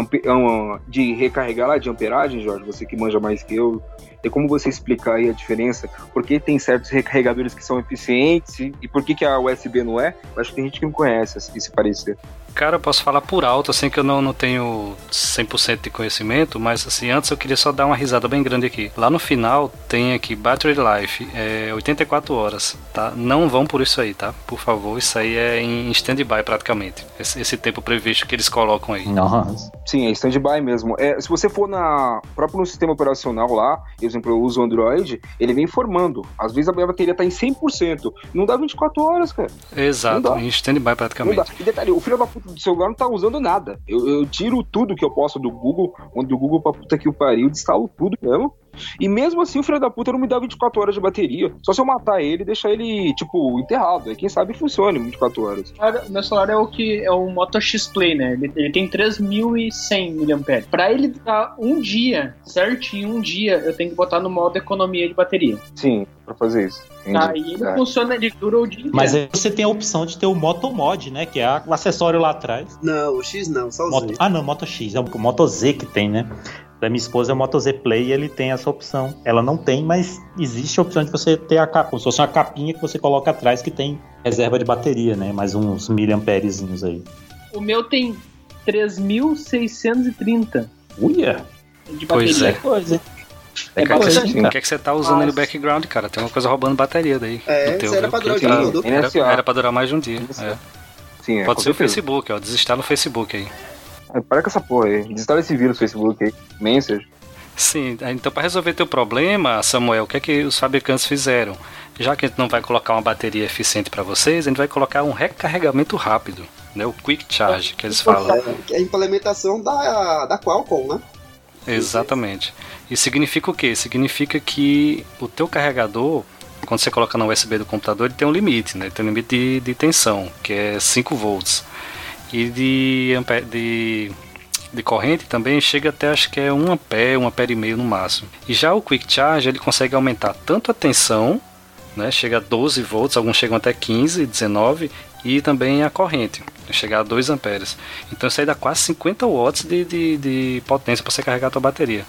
de recarregar lá, de amperagem, Jorge? Você que manja mais que eu. Tem como você explicar aí a diferença? Por que tem certos recarregadores que são eficientes e por que, que a USB não é? Eu acho que tem gente que não conhece esse parecer. Cara, eu posso falar por alto, assim, que eu não, não tenho 100% de conhecimento, mas assim, antes eu queria só dar uma risada bem grande aqui. Lá no final tem aqui Battery Life, é 84 horas, tá? Não vão por isso aí, tá? Por favor, isso aí é em stand-by praticamente. Esse, esse, tempo previsto que eles colocam aí. Nossa. Sim, é stand-by mesmo. É, se você for na próprio no sistema operacional lá, por exemplo, eu uso o Android, ele vem informando. Às vezes a minha bateria tá em 100%. Não dá 24 horas, cara. Exato, em stand-by praticamente. E detalhe, o filho da puta do celular não tá usando nada. Eu, eu, tiro tudo que eu posso do Google, onde o Google pra puta que o pariu, instalo tudo mesmo. E mesmo assim, o filho da puta não me dá 24 horas de bateria. Só se eu matar ele e deixar ele, tipo, enterrado. Aí quem sabe funcione 24 horas. O meu celular é o que é o Moto X Play, né? Ele, ele tem 3100 mAh. Pra ele durar um dia, certinho, um dia, eu tenho que botar no modo economia de bateria. Sim, pra fazer isso. Entendi. Aí ele É. funciona, ele dura o dia inteiro. Mas aí você tem a opção de ter o Moto Mod, né? Que é o acessório lá atrás. Não, o X não, só o Moto- Z. ah, não, Moto X. É o Moto Z que tem, né? Da minha esposa é o Moto Z Play e ele tem essa opção. Ela não tem, mas existe a opção de você ter a capa, como se fosse uma capinha que você coloca atrás que tem reserva de bateria, né? Mais uns miliamperezinhos aí. O meu tem 3630 Uia! de Pois bateria. é. Coisa, hein? É É coisa, bastante. hein, O que é que você tá usando aí no background, cara? Tem uma coisa roubando bateria daí. É, no teu, isso era pra durar. Era, era pra durar mais de um dia. É. Sim, é, Pode ser o. Facebook, ó. Desinstala o Facebook aí. É, para com essa porra aí. Desinstala esse vírus Facebook aí. Message. Sim, então para resolver teu problema, Samuel, o que é que os fabricantes fizeram? Já que a gente não vai colocar uma bateria eficiente para vocês, a gente vai colocar um recarregamento rápido, né? O Quick Charge, que eles falam. É a implementação da, da Qualcomm, né? Exatamente. E significa o quê? Significa que o teu carregador, quando você coloca no USB do computador, ele tem um limite, né? Ele tem um limite de, de tensão, que é 5 volts. E de, de, de corrente também chega até acho que é 1 ampere, 1 ampere e meio no máximo. E já o Quick Charge, ele consegue aumentar tanto a tensão, né? Chega a 12 volts, alguns chegam até 15, 19 e também a corrente, chegar a 2 amperes. Então isso aí dá quase 50 watts de, de, de potência para você carregar a tua bateria.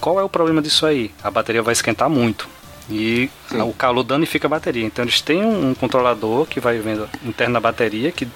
Qual é o problema disso aí? A bateria vai esquentar muito. E Sim. o calor danifica a bateria. Então eles têm um, um controlador que vai vendo interno na bateria que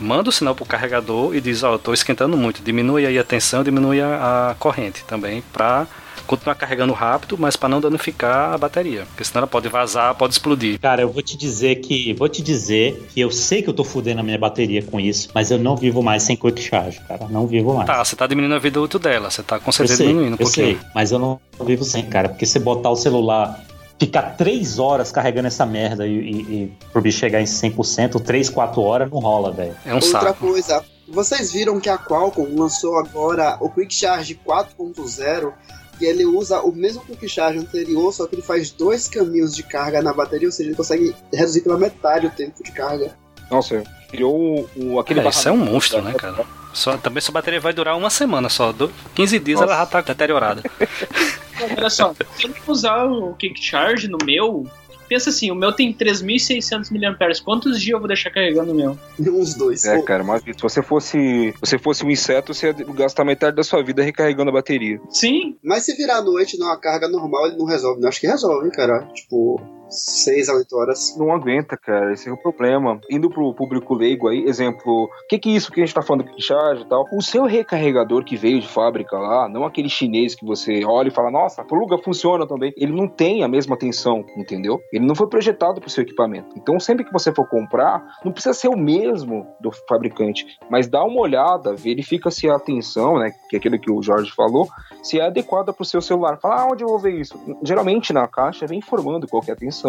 manda o sinal pro carregador e diz, ó, eu tô esquentando muito, diminui aí a tensão, diminui a, a corrente também para continuar carregando rápido, mas para não danificar a bateria, porque senão ela pode vazar, pode explodir. Cara, eu vou te dizer que. Vou te dizer que eu sei que eu tô fudendo a minha bateria com isso, mas eu não vivo mais sem quick charge, cara. Não vivo mais. Tá, você tá diminuindo a vida útil dela, você tá com certeza diminuindo um eu pouquinho. sei, mas eu não vivo sem, cara. Porque você botar o celular, ficar três horas carregando essa merda e, e, e pro bicho chegar em 100%, três, quatro horas, não rola, velho. É um Outra saco. coisa, vocês viram que a Qualcomm lançou agora o Quick Charge 4.0 e ele usa o mesmo Quick Charge anterior, só que ele faz dois caminhos de carga na bateria, ou seja, ele consegue reduzir pela metade o tempo de carga. Nossa, criou o, o- aquele É, isso é um monstro, né, cara? Só, também sua bateria vai durar uma semana só. Do, 15 dias Nossa. ela já tá deteriorada. Olha só, se eu usar o Kick Charge no meu, pensa assim, o meu tem 3.600 mAh. Quantos dias eu vou deixar carregando o meu? Uns dois. É, cara, mas se você fosse, você fosse um inseto, você ia gastar metade da sua vida recarregando a bateria. Sim, Mas se virar à noite numa carga normal, ele não resolve. Não acho que resolve, cara. Tipo, 6 a 8 horas. Não aguenta, cara. Esse é o problema. Indo pro público leigo aí, exemplo, o que que é isso que a gente tá falando de charge e tal? O seu recarregador que veio de fábrica lá, não aquele chinês que você olha e fala, nossa, pluga funciona também. Ele não tem a mesma tensão, entendeu? Ele não foi projetado pro seu equipamento. Então, sempre que você for comprar, não precisa ser o mesmo do fabricante, mas dá uma olhada, verifica se a tensão, né, que é aquilo que o Jorge falou, se é adequada pro seu celular. Fala, ah, onde eu vou ver isso? Geralmente na caixa vem informando qual é a tensão.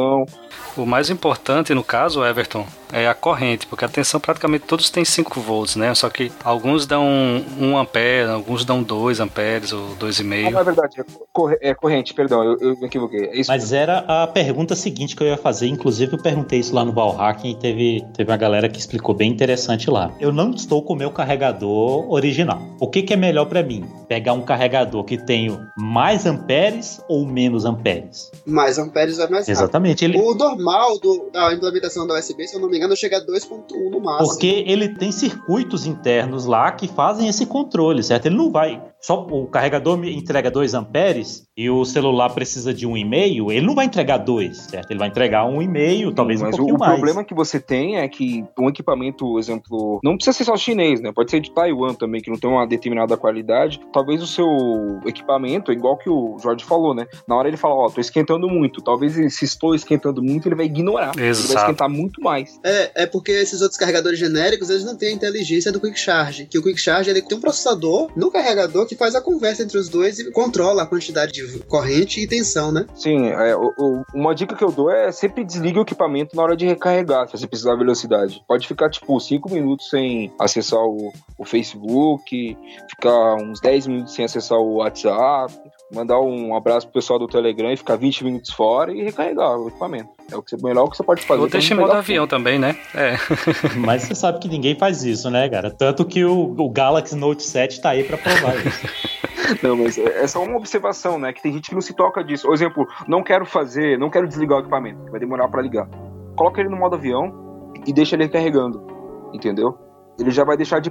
O mais importante no caso, Everton, é a corrente, porque a tensão praticamente todos têm 5 volts, né? Só que alguns dão 1 ampere, alguns dão 2 amperes ou Ah, 2,5. não é verdade, é, é corrente, perdão, eu, eu me equivoquei. É isso Mas era a pergunta seguinte que eu ia fazer. Inclusive, eu perguntei isso lá no Valhacking e teve, teve uma galera que explicou bem interessante lá. Eu não estou com o meu carregador original. O que, que é melhor para mim? Pegar um carregador que tenha mais amperes ou menos amperes? Mais amperes vai mais rápido. Exatamente. Ele, O normal do, da implementação da USB, se eu não me engano, chega a 2.1 no máximo. Porque ele tem circuitos internos lá que fazem esse controle, certo? Ele não vai. Só o carregador me entrega 2 amperes e o celular precisa de 1,5, ele não vai entregar 2, certo? Ele vai entregar 1,5, talvez um Mas o, pouquinho o mais. problema que você tem é que um equipamento, exemplo, não precisa ser só chinês, né? Pode ser de Taiwan também, que não tem uma determinada qualidade. Talvez o seu equipamento, igual que o Jorge falou, né? Na hora ele fala, ó, tô esquentando muito. Talvez se estou esquentando muito, ele vai ignorar. Ele vai Exato. esquentar muito mais. É, é porque esses outros carregadores genéricos, eles não têm a inteligência do Quick Charge. Que o Quick Charge, ele tem um processador no carregador que faz a conversa entre os dois e controla a quantidade de corrente e tensão, né? Sim, é, o- o- uma dica que eu dou é sempre desligue o equipamento na hora de recarregar, se você precisar da velocidade. Pode ficar, tipo, 5 minutos sem acessar o, o Facebook, ficar uns 10 minutos sem acessar o WhatsApp, mandar um abraço pro pessoal do Telegram e ficar 20 minutos fora e recarregar o equipamento. É o que você, melhor que você pode fazer. Ou deixa em modo avião também, né? É. Mas você sabe que ninguém faz isso, né, cara? Tanto que o, o Galaxy Note 7 tá aí pra provar isso. Não, mas é só uma observação, né? Que tem gente que não se toca disso. Por exemplo, não quero fazer, não quero desligar o equipamento, vai demorar para ligar. Coloca ele no modo avião e deixa ele carregando, entendeu? Ele já vai deixar de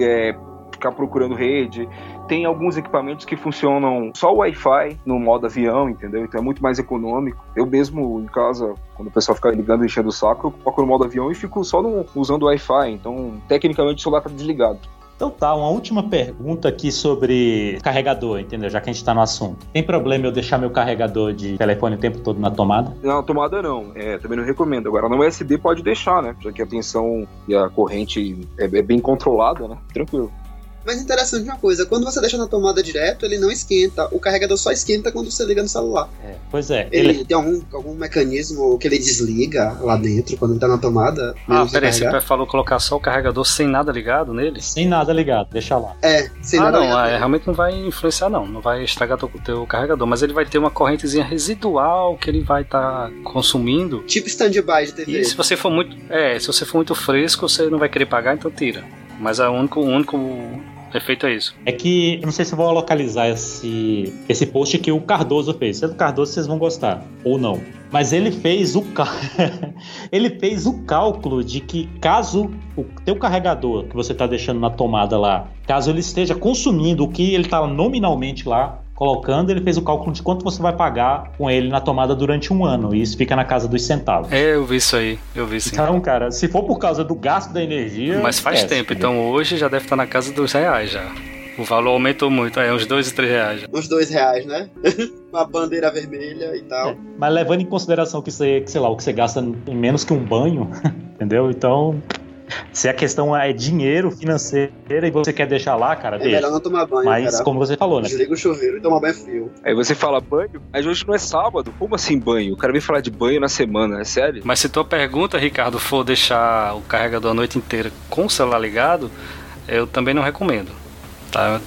é, ficar procurando rede. Tem alguns equipamentos que funcionam só Wi-Fi no modo avião, entendeu? Então é muito mais econômico. Eu mesmo em casa, quando o pessoal fica ligando e enchendo o saco, eu coloco no modo avião e fico só no, usando o Wi-Fi. Então, tecnicamente, o celular tá desligado. Então tá, uma última pergunta aqui sobre carregador, entendeu? Já que a gente tá no assunto. Tem problema eu deixar meu carregador de telefone o tempo todo na tomada? Na tomada não, é, também não recomendo. Agora no USB pode deixar, né? Já que a tensão e a corrente é, é bem controlada, né? Tranquilo. Mas interessante uma coisa, quando você deixa na tomada direto, ele não esquenta. O carregador só esquenta quando você liga no celular. É, pois é. Ele, ele, tem algum, algum mecanismo que ele desliga lá dentro quando ele tá na tomada? Ah, peraí, você falou colocar só o carregador sem nada ligado nele? Sem nada ligado, deixa lá. É, sem ah, nada não, ligado. É, realmente não vai influenciar não, não vai estragar o teu carregador, mas ele vai ter uma correntezinha residual que ele vai estar tá consumindo. Tipo stand-by de TV. E se você for muito, é, se você for muito fresco, você não vai querer pagar, então tira. Mas é o único, o único Efeito é isso. É que, eu não sei se vou localizar esse, esse post que o Cardoso fez. Se é do Cardoso, vocês vão gostar, ou não. Mas ele fez o ele fez o cálculo de que caso o teu carregador que você está deixando na tomada lá, caso ele esteja consumindo o que ele está nominalmente lá, colocando, ele fez o cálculo de quanto você vai pagar com ele na tomada durante um ano. E isso fica na casa dos centavos. É, eu vi isso aí. Eu vi sim. Então, cara, se for por causa do gasto da energia. Mas faz tempo, então hoje já deve estar na casa dos reais já. O valor aumentou muito, é uns dois e três reais. Uns dois reais, né? Uma bandeira vermelha e tal. É, mas levando em consideração que você, que, sei lá, o que você gasta em menos que um banho, entendeu? Então, se a questão é dinheiro financeiro e você quer deixar lá, cara, é deixa. melhor não tomar banho. Mas cara. como você falou, né? Desliga o chuveiro e toma banho frio. Aí você fala banho, mas hoje não é sábado. Como assim banho? O cara vem falar de banho na semana, é sério? Mas se tua pergunta, Ricardo, for deixar o carregador a noite inteira com o celular ligado, eu também não recomendo. Tá?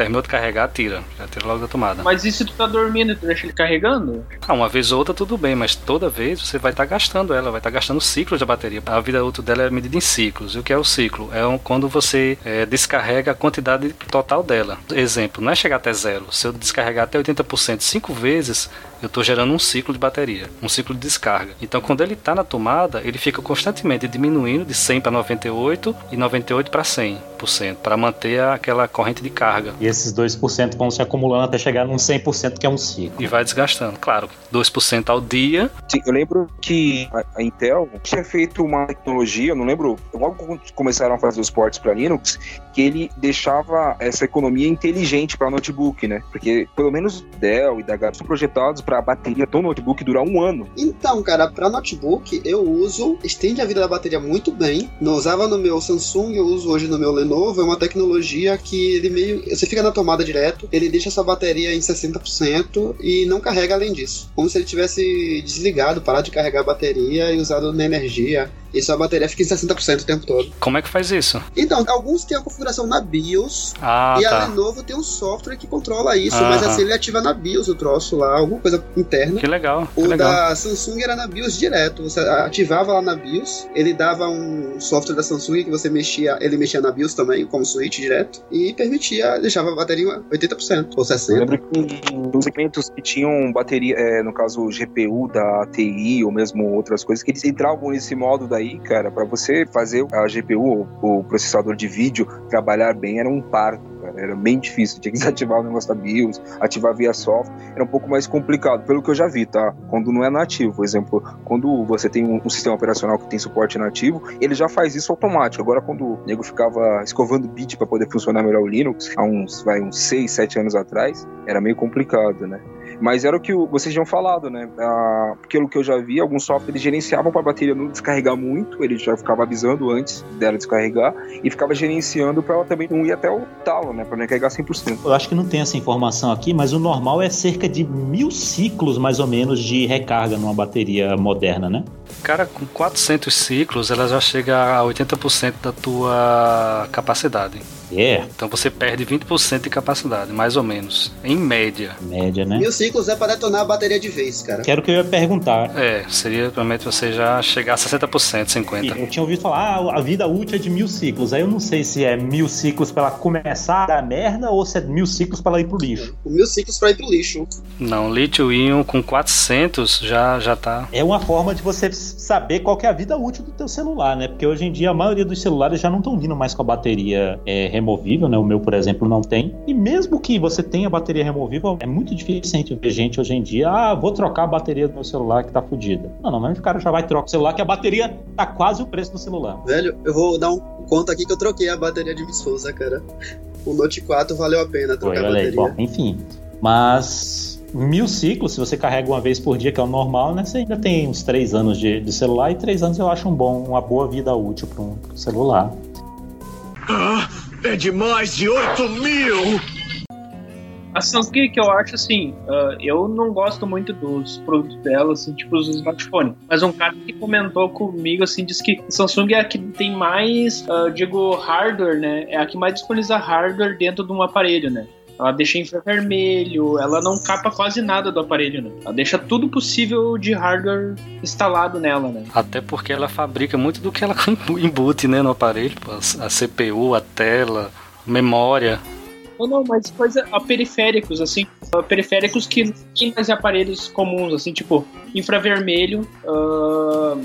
Terminou de carregar, tira. Já tira logo da tomada. Mas e se tu tá dormindo e tu deixa ele carregando? Ah, uma vez ou outra tudo bem, mas toda vez você vai estar tá gastando ela, vai estar tá gastando ciclos da bateria. A vida útil dela é medida em ciclos. E o que é o ciclo? É quando você é, descarrega a quantidade total dela. Exemplo, não é chegar até zero. Se eu descarregar até 80% cinco vezes, eu estou gerando um ciclo de bateria, um ciclo de descarga. Então, quando ele está na tomada, ele fica constantemente diminuindo de 100 para 98 e 98 para 100%, para manter aquela corrente de carga. E esses 2% vão se acumulando até chegar num 100%, que é um ciclo. E vai desgastando. Claro, 2% ao dia. Sim, eu lembro que a Intel tinha feito uma tecnologia, não lembro, logo quando começaram a fazer os ports para Linux, que ele deixava essa economia inteligente para notebook, né? Porque pelo menos Dell e da são projetados para a bateria do notebook durar um ano. Então, cara, para notebook eu uso, estende a vida da bateria muito bem. Não usava no meu Samsung, eu uso hoje no meu Lenovo. É uma tecnologia que ele meio. Você fica na tomada direto, ele deixa essa bateria em 60% e não carrega além disso. Como se ele tivesse desligado, parado de carregar a bateria e usado na energia e sua bateria fica em 60% o tempo todo. Como é que faz isso? Então, alguns têm a configuração na BIOS ah, e tá. a Lenovo tem um software que controla isso, mas assim ele ativa na BIOS o troço lá, alguma coisa interna. Que legal. O que legal. da Samsung era na BIOS direto, você ativava lá na BIOS, ele dava um software da Samsung que você mexia, ele mexia na BIOS também, como switch direto, e permitia, deixava a bateria em 80% ou 60%. Eu lembro que os equipamentos que tinham bateria, é, no caso GPU da TI ou mesmo outras coisas, que eles entravam nesse modo da aí, cara, para você fazer a GPU, o processador de vídeo, trabalhar bem, era um parto. Cara. Era bem difícil, tinha que desativar o negócio da BIOS, ativar via software, era um pouco mais complicado, pelo que eu já vi, tá? Quando não é nativo, por exemplo, quando você tem um, um sistema operacional que tem suporte nativo, ele já faz isso automático. Agora, quando o nego ficava escovando bit para poder funcionar melhor o Linux, há uns, vai, uns 6, 7 anos atrás, era meio complicado, né? Mas era o que vocês tinham falado, né? Ah, pelo que eu já vi, alguns softwares gerenciavam para a bateria não descarregar muito, ele já ficava avisando antes dela descarregar e ficava gerenciando para ela também não ir até o talo, né? Para não carregar 100%. Eu acho que não tem essa informação aqui, mas o normal é cerca de mil ciclos, mais ou menos, de recarga numa bateria moderna, né? Cara, com 400 ciclos, ela já chega a 80% da tua capacidade. É, Então você perde 20% de capacidade, mais ou menos, em média. média, né? Mil ciclos é pra detonar a bateria de vez, cara. Que era o que eu ia perguntar. É, seria provavelmente você já chegar a 60%, 50%. Eu tinha ouvido falar, ah, a vida útil é de mil ciclos. Aí eu não sei se é mil ciclos pra ela começar a dar merda ou se é mil ciclos pra ela ir pro lixo. Mil ciclos pra ir pro lixo. Não, lítio-íon com 400 já, já tá. É uma forma de você saber qual que é a vida útil do teu celular, né? Porque hoje em dia a maioria dos celulares já não estão vindo mais com a bateria é, removível, né? O meu, por exemplo, não tem. E mesmo que você tenha bateria removível, é muito difícil a gente ver gente hoje em dia, ah, vou trocar a bateria do meu celular que tá fodida. Não, não, mas o cara já vai trocar o celular que a bateria tá quase o preço do celular. Velho, eu vou dar um conto aqui que eu troquei a bateria de minha esposa, cara. O Note 4 valeu a pena trocar a olha aí. bateria. Bom, enfim. Mas mil ciclos, se você carrega uma vez por dia, que é o normal, né? Você ainda tem uns três anos de, de celular e três anos eu acho um bom, uma boa vida útil para um celular. Ah, é de mais de 8 mil! Assim, o que, eu acho assim, ah, eu não gosto muito dos produtos dela, assim, tipo os smartphones. Mas um cara que comentou comigo, assim, disse que a Samsung é a que tem mais, ah, digo, hardware, né? É a que mais disponibiliza hardware dentro de um aparelho, né? Ela deixa infravermelho, ela não capa quase nada do aparelho, né? Ela deixa tudo possível de hardware instalado nela, né? Até porque ela fabrica muito do que ela embute né, no aparelho. A CPU, a tela, memória. Não, não, mas coisa a periféricos, assim, a periféricos que tem mais aparelhos comuns, assim, tipo, infravermelho, ah,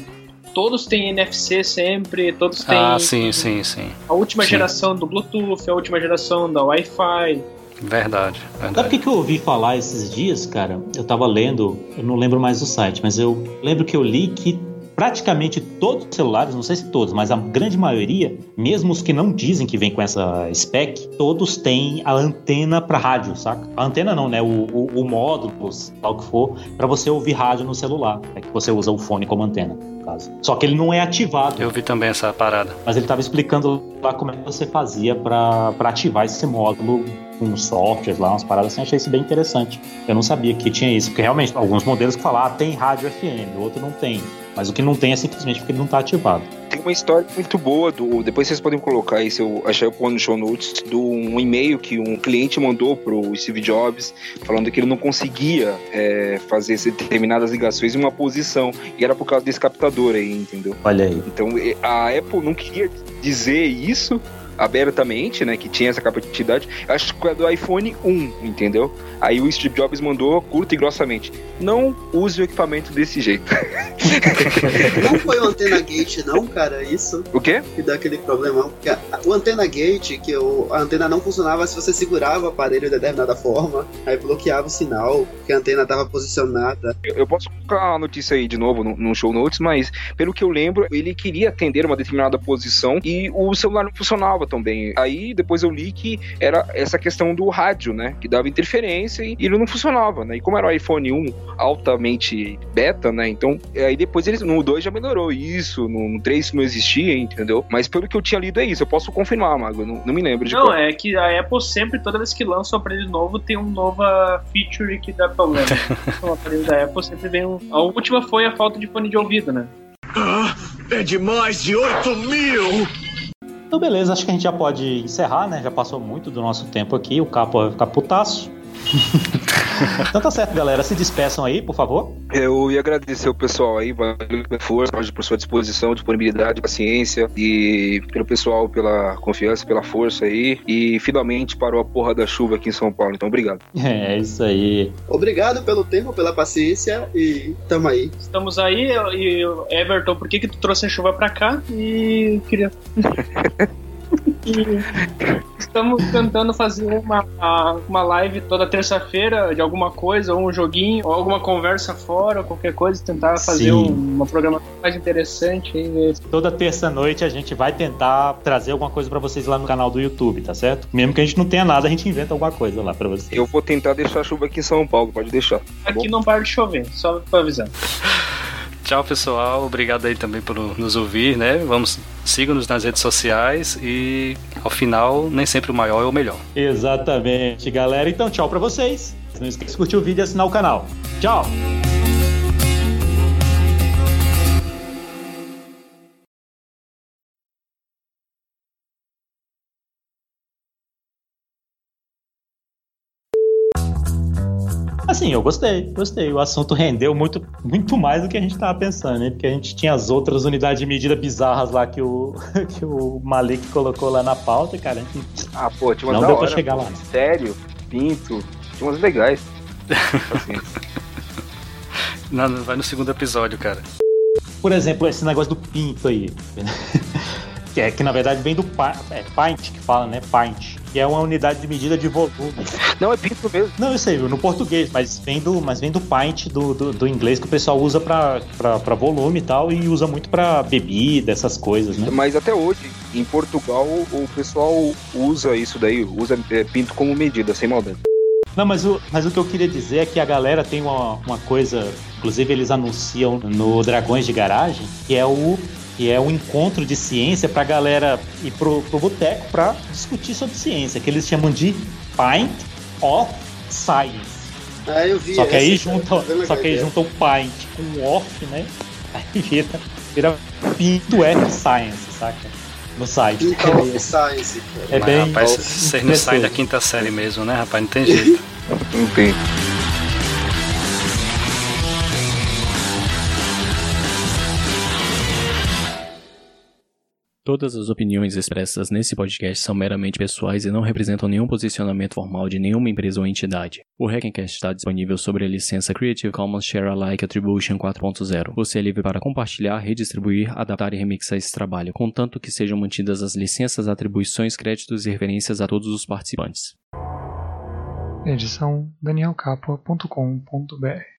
todos têm NFC sempre, todos têm Ah, sim, sim, sim. a última Sim. geração do Bluetooth, a última geração da Wi-Fi. Verdade, Sabe o verdade. que, eu ouvi falar esses dias, cara? Eu tava lendo, eu não lembro mais do site, mas eu lembro que eu li que praticamente todos os celulares, não sei se todos, mas a grande maioria, mesmo os que não dizem que vem com essa spec, todos têm a antena para rádio, saca? A antena não, né? O, o, o módulo, tal que for, para você ouvir rádio no celular. É que você usa o fone como antena, no caso. Só que ele não é ativado. Eu vi também essa parada. Mas ele estava explicando lá como é que você fazia para ativar esse módulo com softwares lá, umas paradas assim. Achei isso bem interessante. Eu não sabia que tinha isso, porque realmente alguns modelos que falam, ah, tem rádio FM, o outro não tem. Mas o que não tem é simplesmente porque ele não está ativado. Tem uma história muito boa do. Depois vocês podem colocar aí, se eu achar eu pôr no show notes, do um e-mail que um cliente mandou pro Steve Jobs, falando que ele não conseguia é, fazer determinadas ligações em uma posição. E era por causa desse captador aí, entendeu? Olha aí. Então a Apple não queria dizer isso abertamente, né, que tinha essa capacidade. Acho que é do iPhone 1, entendeu? Aí o Steve Jobs mandou curto e grossamente: não use o equipamento desse jeito. Não foi o Antena Gate, não, cara, isso o quê? que dá aquele problemão. Porque a- o Antena Gate, que o, a antena não funcionava se você segurava o aparelho de determinada forma, aí bloqueava o sinal, que a antena estava posicionada. Eu eu posso colocar a notícia aí de novo no, no show notes, mas pelo que eu lembro, ele queria atender uma determinada posição e o celular não funcionava tão bem. Aí depois eu li que era essa questão do rádio, né? Que dava interferência e ele não funcionava, né? E como era o iPhone 1 altamente beta, né? Então, aí depois eles no 2 já melhorou isso, no, no 3 não existia, entendeu? Mas pelo que eu tinha lido é isso. Eu posso confirmar, Mago, não, não me lembro de Não, qual. é que a Apple sempre, toda vez que lança um aparelho novo, tem um nova feature que dá problema. o aparelho da Apple sempre vem um. A última foi a falta de fone de ouvido, né? Ah, é de mais de 8 mil! Então, beleza, acho que a gente já pode encerrar, né? Já passou muito do nosso tempo aqui, o capo vai ficar putaço. então tá certo, galera. Se despeçam aí, por favor. Eu ia agradecer o pessoal aí, valeu pela força, por sua disposição, disponibilidade, paciência e pelo pessoal pela confiança, pela força aí. E finalmente parou a porra da chuva aqui em São Paulo, então obrigado. É isso aí. Obrigado pelo tempo, pela paciência e tamo aí. Estamos aí, e Everton, por que, que tu trouxe a chuva pra cá? E queria. Estamos tentando fazer uma, uma live toda terça-feira de alguma coisa, ou um joguinho, ou alguma conversa fora, ou qualquer coisa, tentar fazer um- uma programação mais interessante. aí, Toda terça-noite a gente vai tentar trazer alguma coisa pra vocês lá no canal do YouTube, tá certo? Mesmo que a gente não tenha nada, a gente inventa alguma coisa lá pra vocês. Eu vou tentar deixar a chuva aqui em São Paulo, pode deixar. Tá bom? Aqui não para de chover, só pra avisar. Tchau, pessoal. Obrigado aí também por nos ouvir, né? Vamos, sigam-nos nas redes sociais e, ao final, nem sempre o maior é o melhor. Exatamente, galera. Então, tchau pra vocês. Não esqueça de curtir o vídeo e assinar o canal. Tchau! Assim, eu gostei, gostei. O assunto rendeu muito, muito mais do que a gente tava pensando, né? Porque a gente tinha as outras unidades de medida bizarras lá que o, que o Malik colocou lá na pauta, cara. Gente... Ah, pô, tinha umas Não da deu pra hora, chegar pô. lá. Sério, pinto, tinha umas legais. Assim, Não, não, vai no segundo episódio, cara. Por exemplo, esse negócio do pinto aí. que é que na verdade vem do pa- é, pint que fala, né? Pint. Que é uma unidade de medida de volume. não, é pinto mesmo. Não, eu sei, no português, mas vem do, mas vem do pint do, do, do inglês que o pessoal usa pra, pra, pra volume e tal, e usa muito pra bebida, essas coisas, né? Mas até hoje, em Portugal, o pessoal usa isso daí, usa é, pinto como medida, sem maldade. Não, mas o, mas o que eu queria dizer é que a galera tem uma, uma coisa, inclusive eles anunciam no Dragões de Garagem, que é o que é o encontro de ciência pra galera ir pro, pro boteco pra discutir sobre ciência, que eles chamam de Pint of Science. Ah, eu vi. Só que aí essa, junta, cara, bem só que aí a ideia. junta o Pint com o Off, né? Aí vira, vira Pinto F Science, saca? No site. Pinto of Science. É Mas, bem. rapaz, vocês não saem da quinta série mesmo, né, rapaz? Não tem jeito. Não tem. Todas as opiniões expressas nesse podcast são meramente pessoais e não representam nenhum posicionamento formal de nenhuma empresa ou entidade. O Hackencast está disponível sobre a licença Creative Commons Share Alike Attribution 4.0. Você é livre para compartilhar, redistribuir, adaptar e remixar esse trabalho, contanto que sejam mantidas as licenças, atribuições, créditos e referências a todos os participantes. Edição danielcapua.com.br